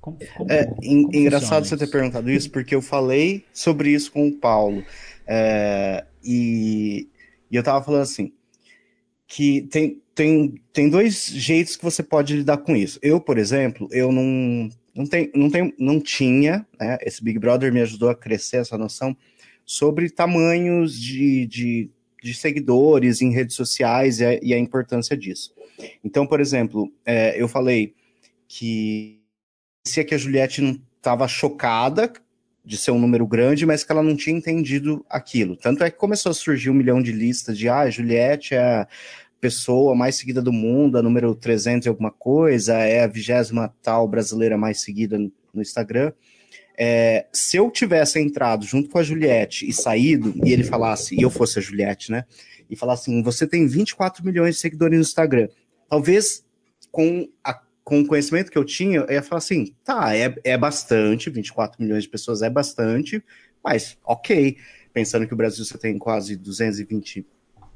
Como, como, é como engraçado você ter perguntado isso, porque eu falei sobre isso com o Paulo. É, e, e eu tava falando assim: que tem, tem, tem dois jeitos que você pode lidar com isso. Eu, por exemplo, eu não não, tem, não, tem, não tinha, né, esse Big Brother me ajudou a crescer essa noção sobre tamanhos de, de, de seguidores em redes sociais e a, e a, importância disso. Então, por exemplo, é, eu falei que é que a Juliette não estava chocada de ser um número grande, mas que ela não tinha entendido aquilo. Tanto é que começou a surgir um milhão de listas de ah, Juliette é pessoa mais seguida do mundo, a número 300 e alguma coisa, é a vigésima tal brasileira mais seguida no Instagram. É, se eu tivesse entrado junto com a Juliette e saído, e ele falasse, e eu fosse a Juliette, né? E falasse assim: você tem 24 milhões de seguidores no Instagram. Talvez com, a, com o conhecimento que eu tinha, eu ia falar assim: tá, é, é bastante, 24 milhões de pessoas é bastante, mas ok. Pensando que o Brasil você tem quase 220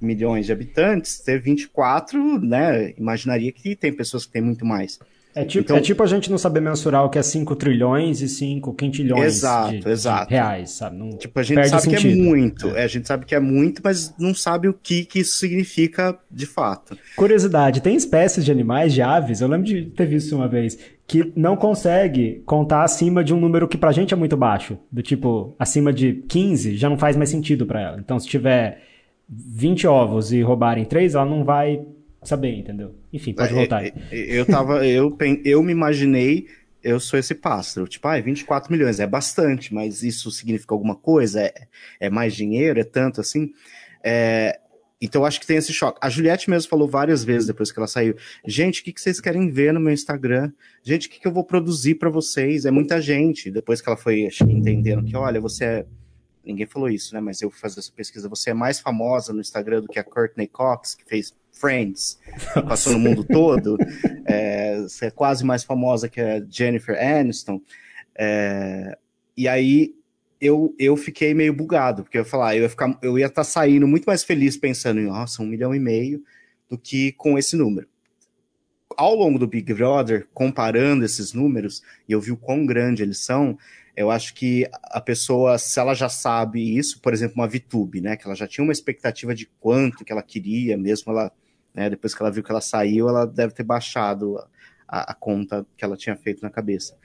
milhões de habitantes, ter 24, né? Imaginaria que tem pessoas que têm muito mais. É tipo, então, é tipo a gente não saber mensurar o que é 5 trilhões e 5 quintilhões exato, de, exato. De reais, sabe? Não tipo, a gente sabe sentido. que é muito, é. a gente sabe que é muito, mas não sabe o que, que isso significa de fato. Curiosidade, tem espécies de animais, de aves, eu lembro de ter visto uma vez, que não consegue contar acima de um número que pra gente é muito baixo, do tipo, acima de 15 já não faz mais sentido para ela. Então, se tiver 20 ovos e roubarem 3, ela não vai saber, entendeu? Enfim, pode é, voltar aí. É, eu tava, eu, eu me imaginei, eu sou esse pássaro. Tipo, ah, 24 milhões é bastante, mas isso significa alguma coisa? É, é mais dinheiro? É tanto assim? É, então acho que tem esse choque. A Juliette mesmo falou várias vezes depois que ela saiu: gente, o que, que vocês querem ver no meu Instagram? Gente, o que, que eu vou produzir para vocês? É muita gente. Depois que ela foi entendendo que, olha, você é. Ninguém falou isso, né? Mas eu fui fazer essa pesquisa. Você é mais famosa no Instagram do que a Courtney Cox, que fez Friends, que passou no mundo todo. É, você é quase mais famosa que a Jennifer Aniston. É, e aí eu, eu fiquei meio bugado, porque eu ia falar, eu ia ficar, eu ia estar tá saindo muito mais feliz pensando em, nossa, um milhão e meio, do que com esse número. Ao longo do Big Brother, comparando esses números, e eu vi o quão grande eles são, eu acho que a pessoa, se ela já sabe isso, por exemplo, uma VTube, né, que ela já tinha uma expectativa de quanto que ela queria, mesmo ela, né, depois que ela viu que ela saiu, ela deve ter baixado a, a conta que ela tinha feito na cabeça.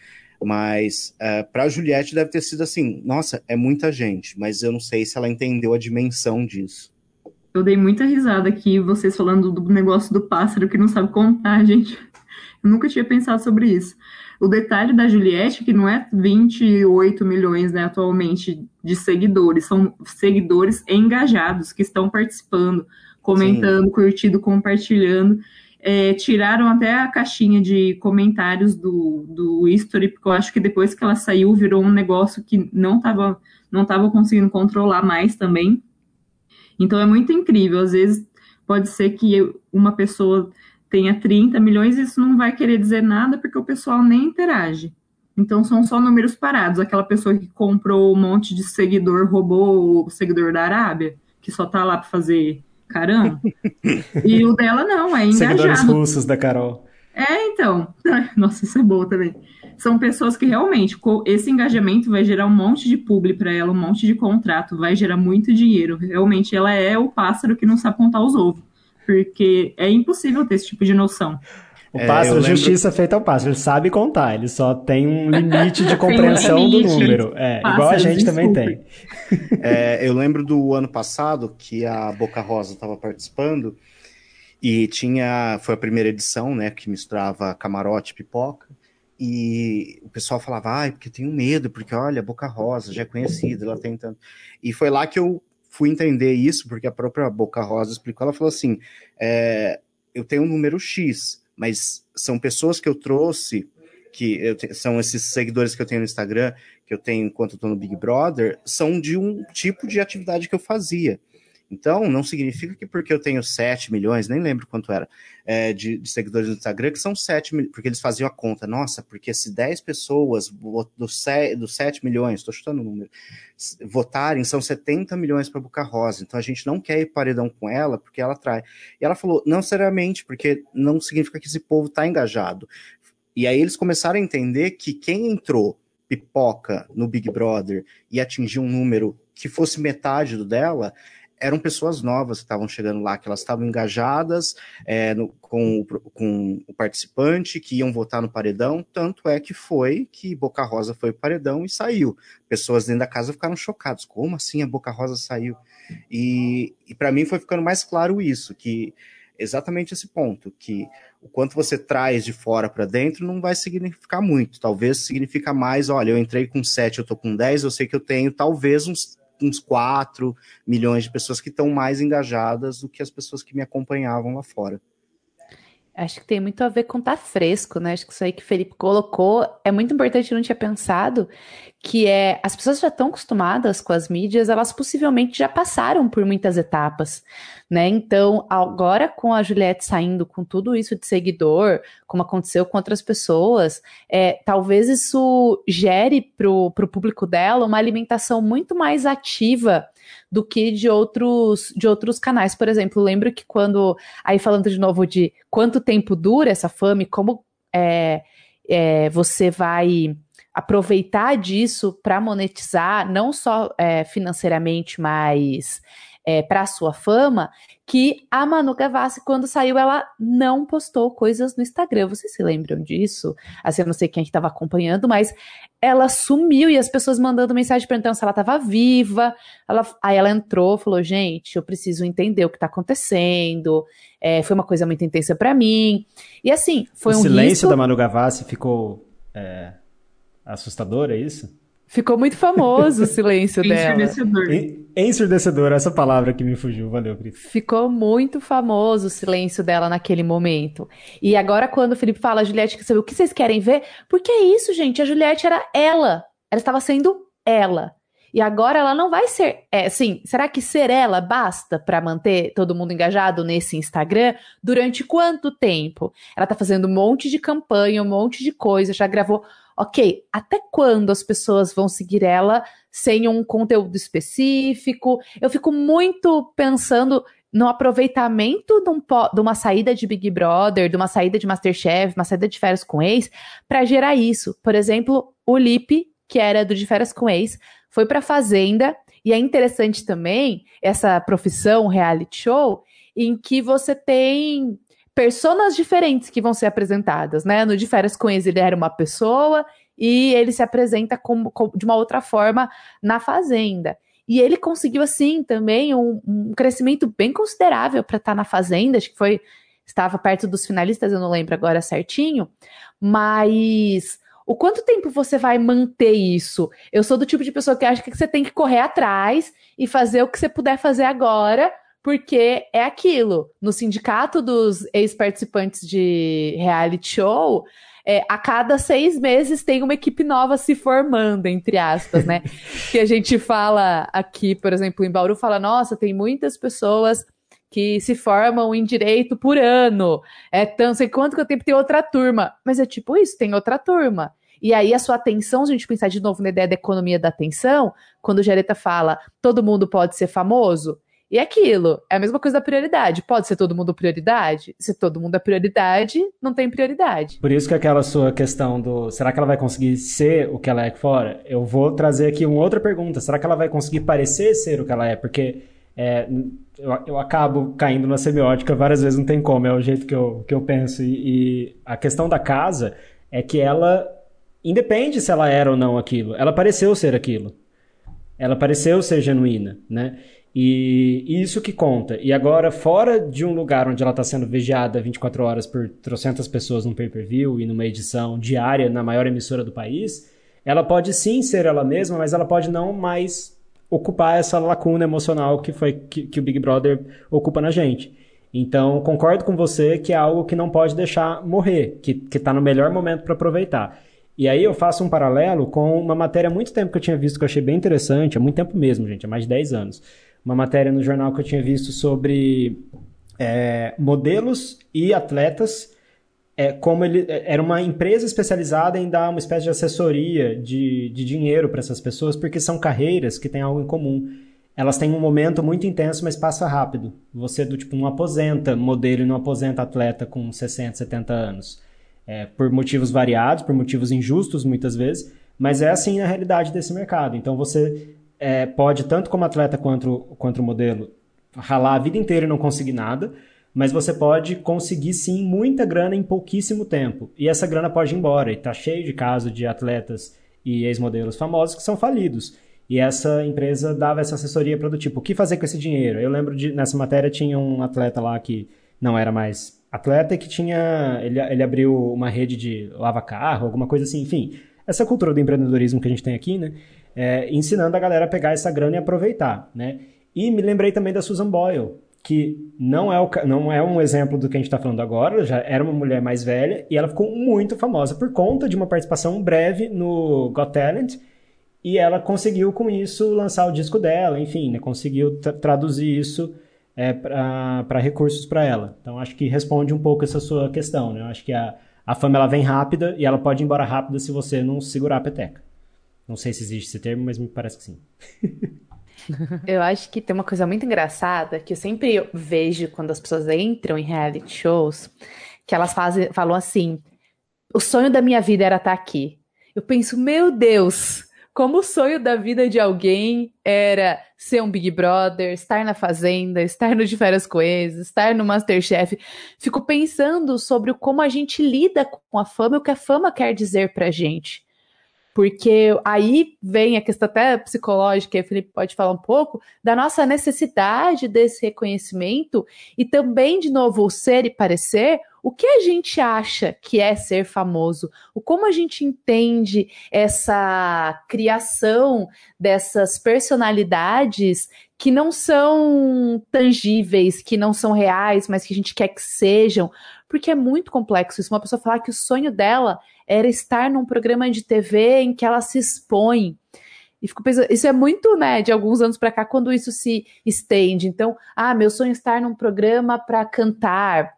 Mas é, para a Juliette deve ter sido assim: nossa, é muita gente, mas eu não sei se ela entendeu a dimensão disso. Eu dei muita risada aqui, vocês falando do negócio do pássaro que não sabe contar, gente. Nunca tinha pensado sobre isso. O detalhe da Juliette é que não é 28 milhões né, atualmente de seguidores, são seguidores engajados que estão participando, comentando, Sim. curtindo, compartilhando é, tiraram até a caixinha de comentários do, do history, porque eu acho que depois que ela saiu virou um negócio que não estava não tava conseguindo controlar mais também. Então é muito incrível. Às vezes pode ser que uma pessoa tenha 30 milhões isso não vai querer dizer nada porque o pessoal nem interage. Então são só números parados. Aquela pessoa que comprou um monte de seguidor, roubou o seguidor da Arábia, que só tá lá para fazer caramba. e o dela não, é engajado. Seguidores russos da Carol. É, então. Nossa, isso é boa também. São pessoas que realmente, esse engajamento vai gerar um monte de publi para ela, um monte de contrato, vai gerar muito dinheiro. Realmente, ela é o pássaro que não sabe contar os ovos. Porque é impossível ter esse tipo de noção. O é, pássaro, lembro... justiça feita ao pássaro, ele sabe contar, ele só tem um limite de compreensão um limite. do número. É, pássaro, igual a gente desculpa. também tem. É, eu lembro do ano passado que a Boca Rosa estava participando e tinha. Foi a primeira edição, né? Que misturava camarote e pipoca. E o pessoal falava, ai, porque tenho medo, porque olha, Boca Rosa já é conhecida, ela tem tanto. E foi lá que eu fui entender isso, porque a própria Boca Rosa explicou, ela falou assim: é, eu tenho um número X mas são pessoas que eu trouxe, que eu são esses seguidores que eu tenho no Instagram, que eu tenho enquanto eu tô no Big Brother, são de um tipo de atividade que eu fazia. Então, não significa que porque eu tenho 7 milhões, nem lembro quanto era, é, de, de, seguidores no Instagram, que são 7 milhões, porque eles faziam a conta. Nossa, porque se 10 pessoas dos 7, do 7 milhões, estou chutando o número, votarem, são 70 milhões para Boca Rosa. Então, a gente não quer ir paredão com ela, porque ela atrai. E ela falou, não seriamente, porque não significa que esse povo está engajado. E aí eles começaram a entender que quem entrou pipoca no Big Brother e atingiu um número que fosse metade do dela, eram pessoas novas que estavam chegando lá, que elas estavam engajadas é, no, com, o, com o participante, que iam votar no paredão, tanto é que foi que Boca Rosa foi o paredão e saiu. Pessoas dentro da casa ficaram chocadas, como assim a Boca Rosa saiu? E, e para mim foi ficando mais claro isso, que exatamente esse ponto, que o quanto você traz de fora para dentro não vai significar muito, talvez significa mais, olha, eu entrei com 7, eu tô com 10, eu sei que eu tenho talvez uns uns 4 milhões de pessoas que estão mais engajadas do que as pessoas que me acompanhavam lá fora. Acho que tem muito a ver com estar tá fresco, né? Acho que isso aí que o Felipe colocou é muito importante, eu não tinha pensado, que é as pessoas já estão acostumadas com as mídias, elas possivelmente já passaram por muitas etapas, né? Então, agora com a Juliette saindo com tudo isso de seguidor, como aconteceu com outras pessoas, é, talvez isso gere para o público dela uma alimentação muito mais ativa do que de outros de outros canais. Por exemplo, lembro que quando aí falando de novo de quanto tempo dura essa fama e como é, é, você vai aproveitar disso para monetizar, não só é, financeiramente, mas é, para sua fama, que a Manu Gavassi, quando saiu, ela não postou coisas no Instagram. Vocês se lembram disso? Assim, eu não sei quem é estava acompanhando, mas ela sumiu e as pessoas mandando mensagem perguntando se ela estava viva. Ela, aí ela entrou, falou: gente, eu preciso entender o que está acontecendo. É, foi uma coisa muito intensa para mim. E assim, foi o um silêncio risco... da Manu Gavassi ficou é, assustador, é isso? Ficou muito famoso o silêncio dela. Ensurdecedor. En- Ensurdecedor, essa palavra que me fugiu. Valeu, Cris. Ficou muito famoso o silêncio dela naquele momento. E agora, quando o Felipe fala, a Juliette quer saber o que vocês querem ver? Porque é isso, gente. A Juliette era ela. Ela estava sendo ela. E agora ela não vai ser. É, assim, será que ser ela basta para manter todo mundo engajado nesse Instagram? Durante quanto tempo? Ela tá fazendo um monte de campanha, um monte de coisa, já gravou. Ok, até quando as pessoas vão seguir ela sem um conteúdo específico? Eu fico muito pensando no aproveitamento de, um de uma saída de Big Brother, de uma saída de Masterchef, uma saída de férias com ex, para gerar isso. Por exemplo, o Lipe, que era do de férias com ex, foi para Fazenda, e é interessante também essa profissão reality show, em que você tem personas diferentes que vão ser apresentadas, né? No de férias com ex ele era uma pessoa e ele se apresenta como, como- de uma outra forma na Fazenda. E ele conseguiu, assim, também um, um crescimento bem considerável para estar na Fazenda. Acho que foi. Estava perto dos finalistas, eu não lembro agora certinho. Mas o quanto tempo você vai manter isso? Eu sou do tipo de pessoa que acha que você tem que correr atrás e fazer o que você puder fazer agora, porque é aquilo. No sindicato dos ex-participantes de reality show, é, a cada seis meses tem uma equipe nova se formando, entre aspas, né? que a gente fala aqui, por exemplo, em Bauru, fala, nossa, tem muitas pessoas que se formam em direito por ano. É tão sei quanto que eu tenho que ter outra turma. Mas é tipo isso, tem outra turma. E aí a sua atenção, se a gente pensar de novo na ideia da economia da atenção, quando o Jareta fala todo mundo pode ser famoso, e aquilo, é a mesma coisa da prioridade. Pode ser todo mundo prioridade? Se todo mundo é prioridade, não tem prioridade. Por isso que aquela sua questão do será que ela vai conseguir ser o que ela é fora? Eu vou trazer aqui uma outra pergunta. Será que ela vai conseguir parecer ser o que ela é? Porque é, eu, eu acabo caindo na semiótica várias vezes, não tem como, é o jeito que eu, que eu penso. E, e a questão da casa é que ela, independe se ela era ou não aquilo, ela pareceu ser aquilo. Ela pareceu ser genuína, né? E isso que conta. E agora, fora de um lugar onde ela está sendo vigiada 24 horas por trocentas pessoas num pay-per-view e numa edição diária na maior emissora do país, ela pode sim ser ela mesma, mas ela pode não mais ocupar essa lacuna emocional que foi que, que o Big Brother ocupa na gente. Então, concordo com você que é algo que não pode deixar morrer, que está no melhor momento para aproveitar. E aí eu faço um paralelo com uma matéria há muito tempo que eu tinha visto que eu achei bem interessante, há muito tempo mesmo, gente, há mais de 10 anos. Uma matéria no jornal que eu tinha visto sobre é, modelos e atletas, é, como ele era uma empresa especializada em dar uma espécie de assessoria de, de dinheiro para essas pessoas, porque são carreiras que têm algo em comum. Elas têm um momento muito intenso, mas passa rápido. Você do tipo não aposenta modelo e não aposenta atleta com 60, 70 anos. É, por motivos variados, por motivos injustos muitas vezes, mas é assim a realidade desse mercado. Então você é, pode, tanto como atleta quanto, quanto modelo, ralar a vida inteira e não conseguir nada, mas você pode conseguir sim muita grana em pouquíssimo tempo. E essa grana pode ir embora. E tá cheio de casos de atletas e ex-modelos famosos que são falidos. E essa empresa dava essa assessoria para do tipo, o que fazer com esse dinheiro? Eu lembro de, nessa matéria tinha um atleta lá que não era mais atleta e que tinha, ele, ele abriu uma rede de lava-carro, alguma coisa assim, enfim. Essa cultura do empreendedorismo que a gente tem aqui, né? É, ensinando a galera a pegar essa grana e aproveitar, né? E me lembrei também da Susan Boyle, que não é, o, não é um exemplo do que a gente está falando agora, já era uma mulher mais velha e ela ficou muito famosa por conta de uma participação breve no Got Talent e ela conseguiu com isso lançar o disco dela, enfim, né, conseguiu tra traduzir isso é, para recursos para ela. Então acho que responde um pouco essa sua questão, né? Eu acho que a, a fama ela vem rápida e ela pode ir embora rápida se você não segurar a peteca. Não sei se existe esse termo, mas me parece que sim. Eu acho que tem uma coisa muito engraçada que eu sempre vejo quando as pessoas entram em reality shows, que elas fazem, falam assim: o sonho da minha vida era estar aqui. Eu penso, meu Deus, como o sonho da vida de alguém era ser um Big Brother, estar na Fazenda, estar no De Férias Coesas, estar no Masterchef. Fico pensando sobre como a gente lida com a fama e o que a fama quer dizer pra gente. Porque aí vem a questão até psicológica, e o Felipe pode falar um pouco, da nossa necessidade desse reconhecimento e também, de novo, o ser e parecer, o que a gente acha que é ser famoso? O como a gente entende essa criação dessas personalidades que não são tangíveis, que não são reais, mas que a gente quer que sejam, porque é muito complexo isso. Uma pessoa falar que o sonho dela era estar num programa de TV em que ela se expõe. E fico pensando, isso é muito, né, de alguns anos para cá, quando isso se estende. Então, ah, meu sonho é estar num programa para cantar,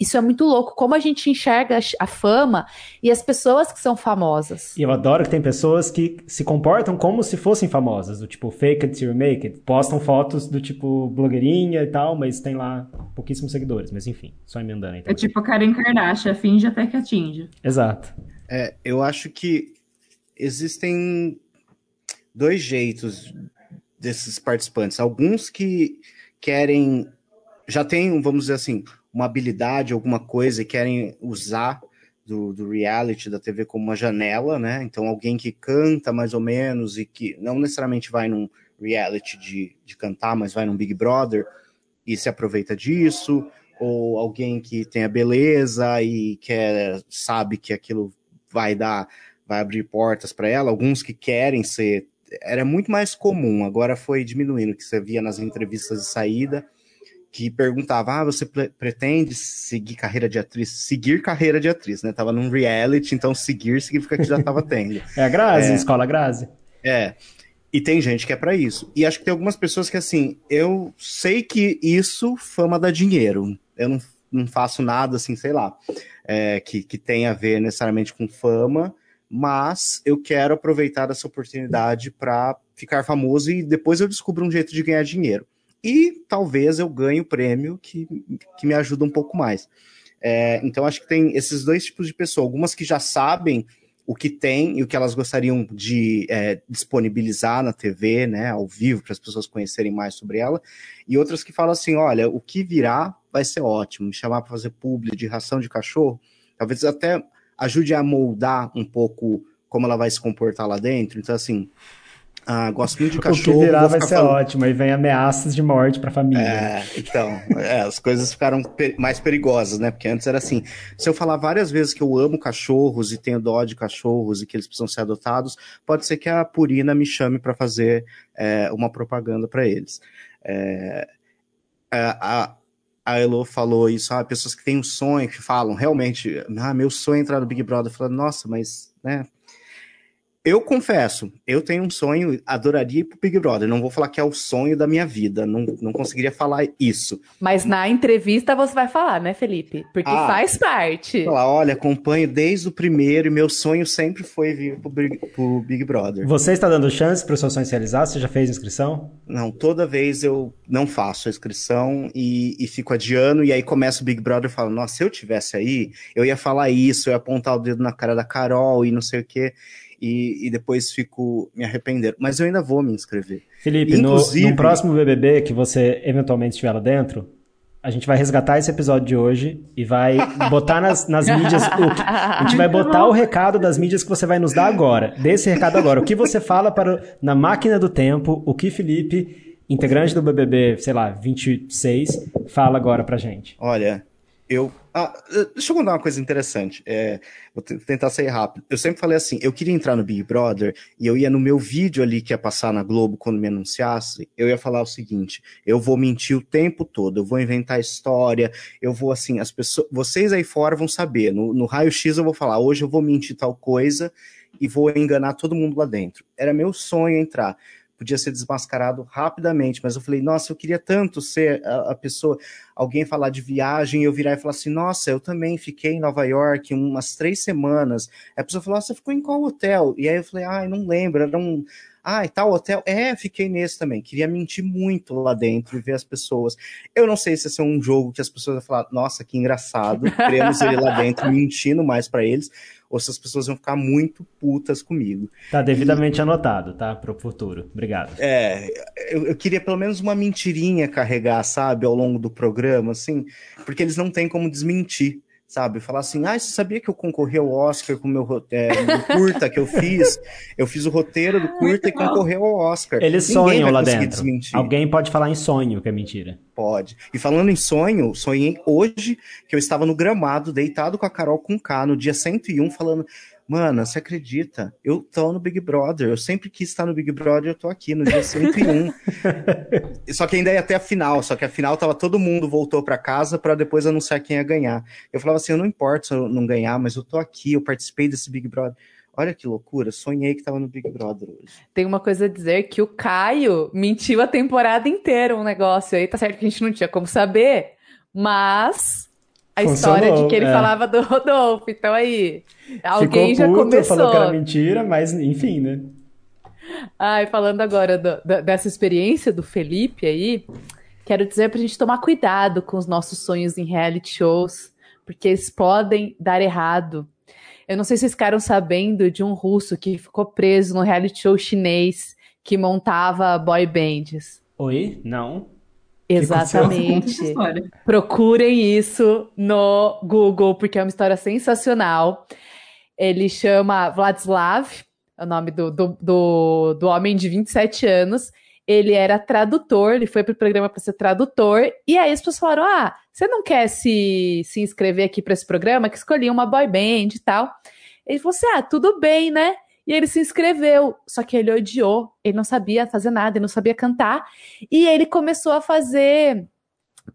isso é muito louco, como a gente enxerga a fama e as pessoas que são famosas. E eu adoro que tem pessoas que se comportam como se fossem famosas, do tipo fake it till you make it. Postam fotos do tipo blogueirinha e tal, mas tem lá pouquíssimos seguidores. Mas enfim, só emendando aí. É tipo a Karen Kardashian, finge até que atinge. Exato. É, eu acho que existem dois jeitos desses participantes. Alguns que querem, já tem, vamos dizer assim, uma habilidade, alguma coisa e querem usar do, do, reality da TV como uma janela, né? Então alguém que canta mais ou menos e que não necessariamente vai num reality de, de cantar, mas vai num Big Brother e se aproveita disso, ou alguém que tem a beleza e quer sabe que aquilo vai dar, vai abrir portas para ela, alguns que querem ser era muito mais comum, agora foi diminuindo, que você via nas entrevistas de saída, que perguntava: Ah, você pretende seguir carreira de atriz? Seguir carreira de atriz, né? Tava num reality, então seguir significa que já tava tendo. é a Grazi, é, escola Grazi. É. E tem gente que é para isso. E acho que tem algumas pessoas que, assim, eu sei que isso fama dá dinheiro. Eu não, não faço nada, assim, sei lá, é, que, que tenha a ver necessariamente com fama, mas eu quero aproveitar essa oportunidade para ficar famoso e depois eu descubro um jeito de ganhar dinheiro e talvez eu ganhe o prêmio que, que me ajuda um pouco mais. É, então, acho que tem esses dois tipos de pessoas. Algumas que já sabem o que tem e o que elas gostariam de é, disponibilizar na TV, né, ao vivo, para as pessoas conhecerem mais sobre ela, e outras que falam assim: olha, o que virá vai ser ótimo, me chamar para fazer publi de ração de cachorro, talvez até ajude a moldar um pouco como ela vai se comportar lá dentro. Então, assim, ah, gosto muito de cachorro. O que virar vai ser falando... ótimo, aí vem ameaças de morte pra família. É, então, é, as coisas ficaram mais perigosas, né? Porque antes era assim, se eu falar várias vezes que eu amo cachorros e tenho dó de cachorros e que eles precisam ser adotados, pode ser que a Purina me chame para fazer é, uma propaganda para eles. É, é, a, a Elo falou isso, ah, pessoas que têm um sonho, que falam realmente, ah, meu sonho é entrar no Big Brother, falando, nossa, mas, né, eu confesso, eu tenho um sonho, adoraria ir pro Big Brother. Não vou falar que é o sonho da minha vida, não, não conseguiria falar isso. Mas na entrevista você vai falar, né, Felipe? Porque ah, faz parte. Falar, olha, acompanho desde o primeiro e meu sonho sempre foi vir pro Big, pro Big Brother. Você está dando chance para o seu sonho se realizar? Você já fez inscrição? Não, toda vez eu não faço a inscrição e, e fico adiando, e aí começa o Big Brother e falo, nossa, se eu tivesse aí, eu ia falar isso, eu ia apontar o dedo na cara da Carol e não sei o quê e, e depois fico me arrependendo. Mas eu ainda vou me inscrever. Felipe, Inclusive... no, no próximo BBB que você eventualmente estiver lá dentro, a gente vai resgatar esse episódio de hoje e vai botar nas, nas mídias. A gente vai botar o recado das mídias que você vai nos dar agora. Desse recado agora. O que você fala para na máquina do tempo, o que Felipe, integrante do BBB, sei lá, 26, fala agora pra gente. Olha, eu. Ah, deixa eu contar uma coisa interessante. É, vou tentar sair rápido. Eu sempre falei assim: eu queria entrar no Big Brother e eu ia no meu vídeo ali que ia passar na Globo quando me anunciasse. Eu ia falar o seguinte: eu vou mentir o tempo todo, eu vou inventar história, eu vou assim, as pessoas. Vocês aí fora vão saber. No, no raio-x eu vou falar: hoje eu vou mentir tal coisa e vou enganar todo mundo lá dentro. Era meu sonho entrar podia ser desmascarado rapidamente, mas eu falei, nossa, eu queria tanto ser a, a pessoa, alguém falar de viagem, eu virar e falar assim, nossa, eu também fiquei em Nova York umas três semanas. Aí a pessoa falou, você ficou em qual hotel? E aí eu falei, ai, não lembro, era um ah, e tal hotel. É, fiquei nesse também. Queria mentir muito lá dentro e ver as pessoas. Eu não sei se esse é um jogo que as pessoas vão falar, nossa, que engraçado, queremos ele lá dentro mentindo mais para eles, ou se as pessoas vão ficar muito putas comigo. Tá devidamente e... anotado, tá? Pro futuro. Obrigado. É, eu, eu, queria pelo menos uma mentirinha carregar, sabe, ao longo do programa, assim, porque eles não têm como desmentir sabe? Falar assim, ah, você sabia que eu concorri ao Oscar com o meu é, curta que eu fiz? Eu fiz o roteiro do curta e concorreu ao Oscar. Eles Ninguém sonham lá dentro. Desmentir. Alguém pode falar em sonho que é mentira. Pode. E falando em sonho, sonhei hoje que eu estava no gramado, deitado com a Carol com K, no dia 101, falando, Mano, você acredita? Eu tô no Big Brother. Eu sempre quis estar no Big Brother, eu tô aqui no dia 101. só que ainda ia até a final, só que a final tava todo mundo voltou para casa para depois anunciar quem ia ganhar. Eu falava assim, eu não importa se eu não ganhar, mas eu tô aqui, eu participei desse Big Brother. Olha que loucura, sonhei que tava no Big Brother hoje. Tem uma coisa a dizer que o Caio mentiu a temporada inteira um negócio aí, tá certo que a gente não tinha como saber, mas a Funcionou, história de que ele é. falava do Rodolfo. Então aí, alguém Ficou já puto, começou. falou que era mentira, mas enfim, né? Ai, falando agora do, do, dessa experiência do Felipe aí, quero dizer pra gente tomar cuidado com os nossos sonhos em reality shows, porque eles podem dar errado. Eu não sei se vocês ficaram sabendo de um russo que ficou preso no reality show chinês que montava boy bands. Oi? Não. Exatamente. Procurem isso no Google, porque é uma história sensacional. Ele chama Vladislav, é o nome do, do, do, do homem de 27 anos. Ele era tradutor, ele foi para o programa para ser tradutor. E aí as pessoas falaram: Ah, você não quer se, se inscrever aqui para esse programa? Que escolhi uma boy band e tal. Ele falou assim: Ah, tudo bem, né? E ele se inscreveu, só que ele odiou, ele não sabia fazer nada, ele não sabia cantar, e ele começou a fazer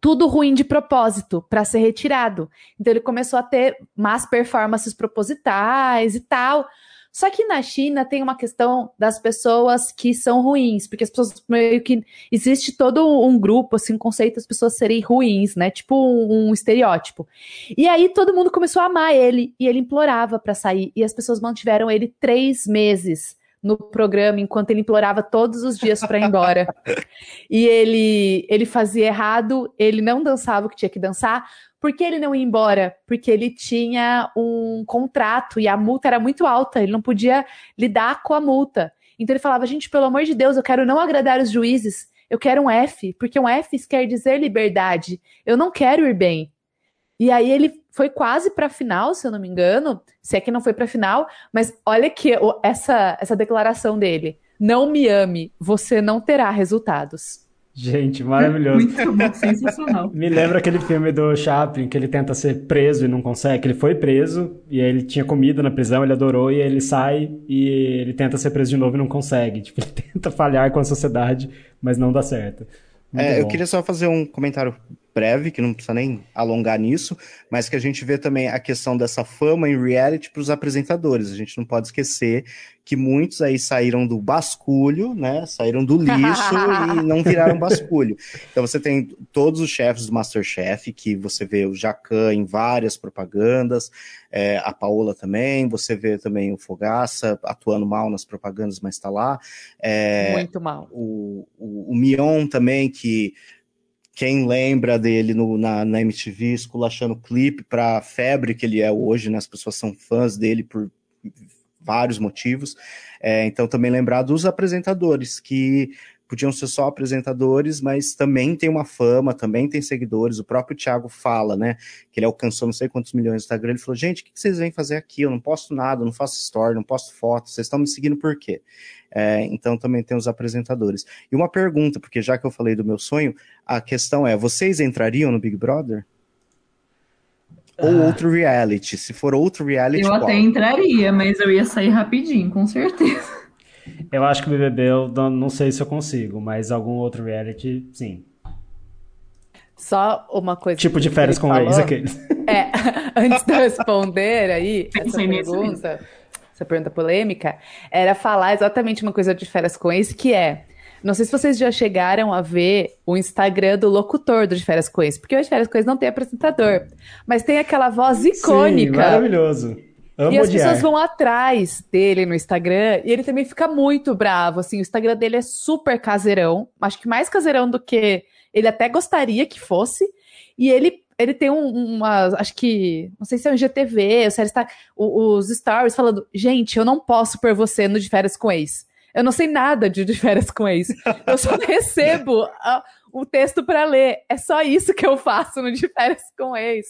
tudo ruim de propósito para ser retirado. Então ele começou a ter más performances propositais e tal. Só que na China tem uma questão das pessoas que são ruins, porque as pessoas meio que existe todo um grupo, assim, um conceito das pessoas serem ruins, né? Tipo um, um estereótipo. E aí todo mundo começou a amar ele e ele implorava para sair e as pessoas mantiveram ele três meses no programa enquanto ele implorava todos os dias para ir embora. e ele ele fazia errado, ele não dançava o que tinha que dançar, por que ele não ia embora? Porque ele tinha um contrato e a multa era muito alta, ele não podia lidar com a multa. Então ele falava: gente, pelo amor de Deus, eu quero não agradar os juízes, eu quero um F, porque um F quer dizer liberdade. Eu não quero ir bem. E aí ele foi quase para a final, se eu não me engano, se é que não foi para a final, mas olha que essa essa declaração dele: não me ame, você não terá resultados. Gente, maravilhoso. Muito bom, sensacional. Me lembra aquele filme do Chaplin, que ele tenta ser preso e não consegue, que ele foi preso, e aí ele tinha comida na prisão, ele adorou, e aí ele sai e ele tenta ser preso de novo e não consegue. Tipo, ele tenta falhar com a sociedade, mas não dá certo. É, eu queria só fazer um comentário breve, que não precisa nem alongar nisso, mas que a gente vê também a questão dessa fama em reality para os apresentadores. A gente não pode esquecer que muitos aí saíram do basculho, né? Saíram do lixo e não viraram basculho. Então você tem todos os chefes do Masterchef, que você vê o Jacan em várias propagandas, é, a Paola também, você vê também o Fogaça atuando mal nas propagandas, mas está lá. É, Muito mal. O, o, o Mion também, que quem lembra dele no, na, na MTV esculachando clipe para a febre que ele é hoje, né? As pessoas são fãs dele por vários motivos. É, então, também lembrar dos apresentadores, que podiam ser só apresentadores, mas também tem uma fama, também tem seguidores. O próprio Thiago fala, né? Que ele alcançou não sei quantos milhões no Instagram. Ele falou: gente, o que vocês vêm fazer aqui? Eu não posto nada, não faço story, não posto foto. Vocês estão me seguindo por quê? É, então também tem os apresentadores. E uma pergunta, porque já que eu falei do meu sonho, a questão é: vocês entrariam no Big Brother? Ou ah. outro reality? Se for outro reality. Eu qual? até entraria, mas eu ia sair rapidinho, com certeza. Eu acho que o BBB eu não sei se eu consigo, mas algum outro reality, sim. Só uma coisa. Tipo de férias com ex, aqueles. É, antes de eu responder aí essa pergunta, essa pergunta polêmica, era falar exatamente uma coisa de férias com ex, que é Não sei se vocês já chegaram a ver o Instagram do locutor do De Férias com Ex, porque o De Férias com Ex não tem apresentador, mas tem aquela voz icônica. Sim, maravilhoso. Amo e as odiar. pessoas vão atrás dele no Instagram e ele também fica muito bravo. Assim, o Instagram dele é super caseirão. Acho que mais caseirão do que ele até gostaria que fosse. E ele, ele tem um, uma. Acho que. Não sei se é um GTV, ou se ele está. Os stories falando: gente, eu não posso pôr você no de férias com ex. Eu não sei nada de, de férias com ex. Eu só recebo a, o texto para ler. É só isso que eu faço no de férias com ex.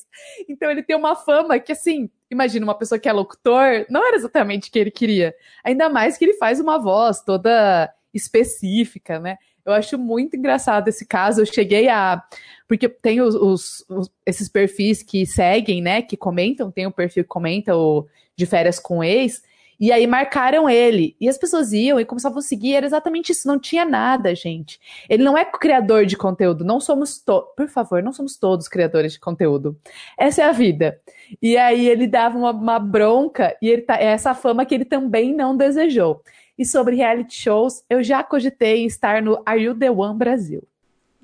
Então ele tem uma fama que, assim, imagina uma pessoa que é locutor, não era exatamente o que ele queria. Ainda mais que ele faz uma voz toda específica, né? Eu acho muito engraçado esse caso. Eu cheguei a. Porque tem os, os, os, esses perfis que seguem, né? Que comentam, tem um perfil que comenta o de férias com ex. E aí marcaram ele. E as pessoas iam e começavam a seguir. Era exatamente isso. Não tinha nada, gente. Ele não é criador de conteúdo. Não somos todos. Por favor, não somos todos criadores de conteúdo. Essa é a vida. E aí ele dava uma, uma bronca. E ele tá, é essa fama que ele também não desejou. E sobre reality shows, eu já cogitei em estar no Are You The One Brasil.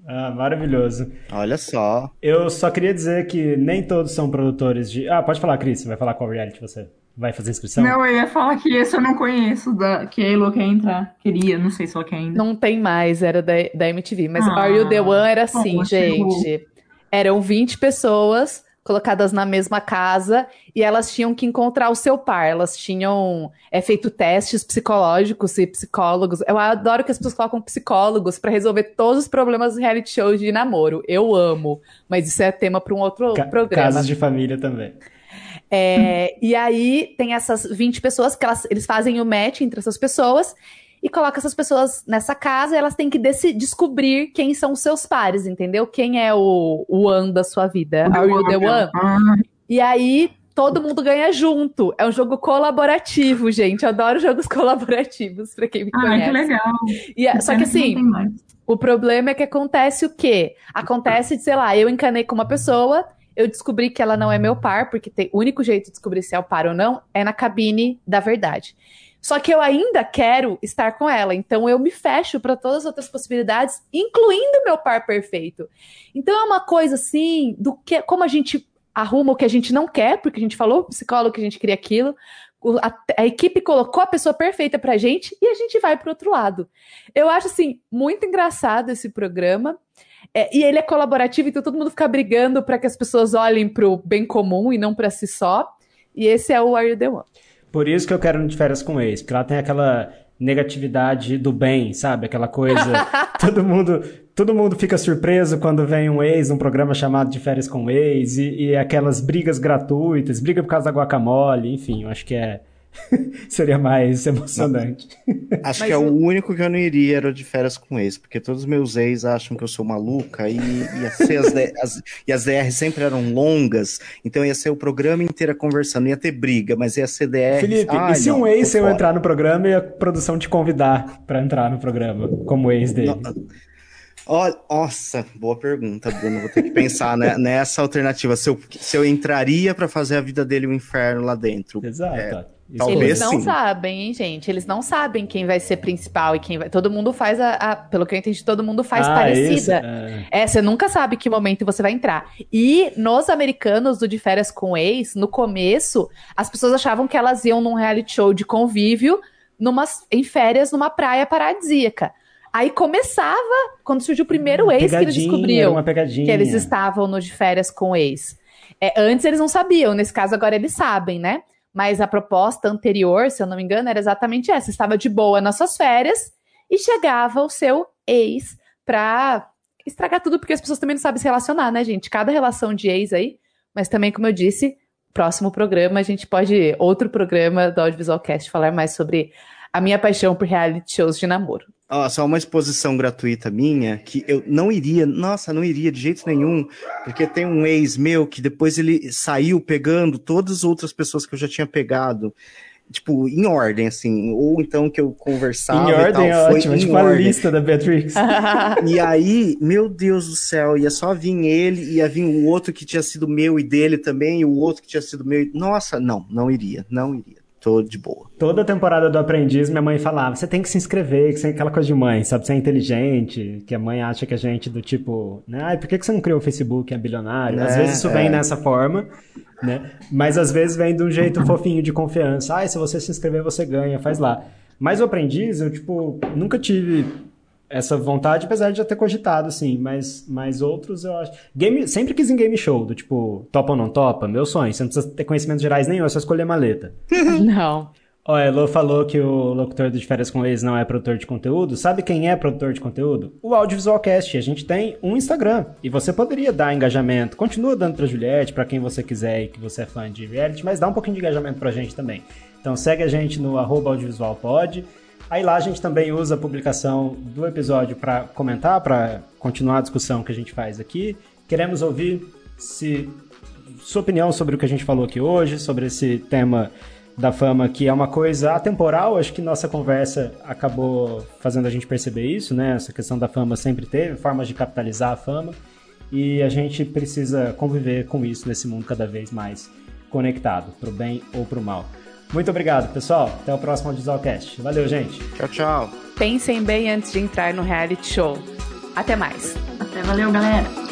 Ah, maravilhoso. Olha só. Eu só queria dizer que nem todos são produtores de. Ah, pode falar, Cris. Você vai falar qual reality você vai fazer inscrição? Não, eu ia falar que esse eu não conheço, da, que a Elo quer entrar. Queria, não sei se ela quer ainda. Não tem mais, era da, da MTV. Mas ah, Are You The One era assim, bom, gente. Eram 20 pessoas colocadas na mesma casa e elas tinham que encontrar o seu par. Elas tinham é, feito testes psicológicos e psicólogos. Eu adoro que as pessoas colocam psicólogos para resolver todos os problemas do reality show de namoro. Eu amo, mas isso é tema para um outro Ca programa. Casos de família também. É, e aí tem essas 20 pessoas que elas, eles fazem o match entre essas pessoas e coloca essas pessoas nessa casa e elas têm que descobrir quem são os seus pares, entendeu? Quem é o, o one da sua vida. Are you the one? E aí todo mundo ganha junto. É um jogo colaborativo, gente. Eu adoro jogos colaborativos, pra quem me conhece. Ah, que legal. E, é, só que assim, o problema é que acontece o quê? Acontece, sei lá, eu encanei com uma pessoa, eu descobri que ela não é meu par, porque tem, o único jeito de descobrir se é o par ou não é na cabine da verdade. Só que eu ainda quero estar com ela, então eu me fecho para todas as outras possibilidades, incluindo meu par perfeito. Então é uma coisa assim, do que como a gente arruma o que a gente não quer, porque a gente falou psicólogo que a gente queria aquilo, a, a, equipe colocou a pessoa perfeita pra gente e a gente vai pro outro lado. Eu acho, assim, muito engraçado esse programa. É, e ele é colaborativo, então todo mundo fica brigando para que as pessoas olhem pro bem comum e não para si só. E esse é o Are You The One. Por isso que eu quero ir de férias com ex, porque lá tem aquela negatividade do bem, sabe? Aquela coisa. todo mundo todo mundo fica surpreso quando vem um ex, um programa chamado de férias com ex, e, e aquelas brigas gratuitas, briga por causa da guacamole, enfim, eu acho que é. Seria mais emocionante. Acho Mas que é o único que eu não iria era de férias com ex, porque todos os meus ex acham que eu sou maluca e, as, as, e as DR sempre eram longas, então ia ser o programa inteiro conversando, ia ter briga, mas ia ser DR. Felipe, e se não, um ex seu entrar no programa e a produção te convidar para entrar no programa como ex dele? Não, nossa, boa pergunta, Bruno. Vou ter que pensar né, nessa alternativa. Se eu, se eu entraria para fazer a vida dele um inferno lá dentro. Exato. É, Talvez Eles não sim. sabem, hein, gente? Eles não sabem quem vai ser principal e quem vai. Todo mundo faz a. a... Pelo que eu entendi, todo mundo faz ah, parecida. É... é... você nunca sabe que momento você vai entrar. E nos americanos do De Férias com Ex, no começo, as pessoas achavam que elas iam num reality show de convívio numas, em férias numa praia paradisíaca. Aí começava, quando surgiu o primeiro ex que eles descobriam que eles estavam no de férias com o ex. É, antes eles não sabiam, nesse caso agora eles sabem, né? Mas a proposta anterior, se eu não me engano, era exatamente essa. Estava de boa nas suas férias e chegava o seu ex pra estragar tudo, porque as pessoas também não sabem se relacionar, né, gente? Cada relação de ex aí. Mas também, como eu disse, próximo programa a gente pode, outro programa do Audiovisual Cast, falar mais sobre a minha paixão por reality shows de namoro. Ó, só uma exposição gratuita minha, que eu não iria, nossa, não iria de jeito nenhum, porque tem um ex meu que depois ele saiu pegando todas as outras pessoas que eu já tinha pegado tipo, em ordem, assim, ou então que eu conversava em ordem, e tal, foi ótimo, tipo ordem. a lista da Beatrix. e aí, meu Deus do céu, ia só vir ele, ia vir o outro que tinha sido meu e dele também, e o outro que tinha sido meu. Nossa, não, não iria, não iria. Tô de boa. Toda temporada do Aprendiz, minha mãe falava: você tem que se inscrever, que você é aquela coisa de mãe, sabe? Você é inteligente, que a mãe acha que a gente do tipo, né? Ai, por que você não criou o Facebook, é bilionário? Às É, vezes isso vem é. nessa forma, né? Mas às vezes vem de um jeito fofinho de confiança. Ai, se você se inscrever, você ganha, faz lá. Mas o Aprendiz, eu, tipo, nunca tive essa vontade, apesar de já ter cogitado, assim, mas, mas outros eu acho. Game, sempre quis em game show, do tipo, topa ou não topa, meu sonho. Você não precisa ter conhecimentos gerais nenhum, é só escolher maleta. Não. Ó, Elo falou que o locutor De Férias com Ex não é produtor de conteúdo. Sabe quem é produtor de conteúdo? O Audiovisualcast. A gente tem um Instagram. E você poderia dar engajamento. Continua dando pra Juliette, pra quem você quiser e que você é fã de reality, mas dá um pouquinho de engajamento pra gente também. Então segue a gente no arroba audiovisualpod. Aí lá a gente também usa a publicação do episódio pra comentar, pra continuar a discussão que a gente faz aqui. Queremos ouvir se sua opinião sobre o que a gente falou aqui hoje, sobre esse tema da fama, que é uma coisa atemporal. Acho que nossa conversa acabou fazendo a gente perceber isso, né? Essa questão da fama sempre teve, formas de capitalizar a fama. E a gente precisa conviver com isso nesse mundo cada vez mais conectado, pro bem ou pro mal. Muito obrigado, pessoal. Até o próximo Audiovisualcast. Valeu, gente. Tchau, tchau. Pensem bem antes de entrar no reality show. Até mais. Até valeu, galera.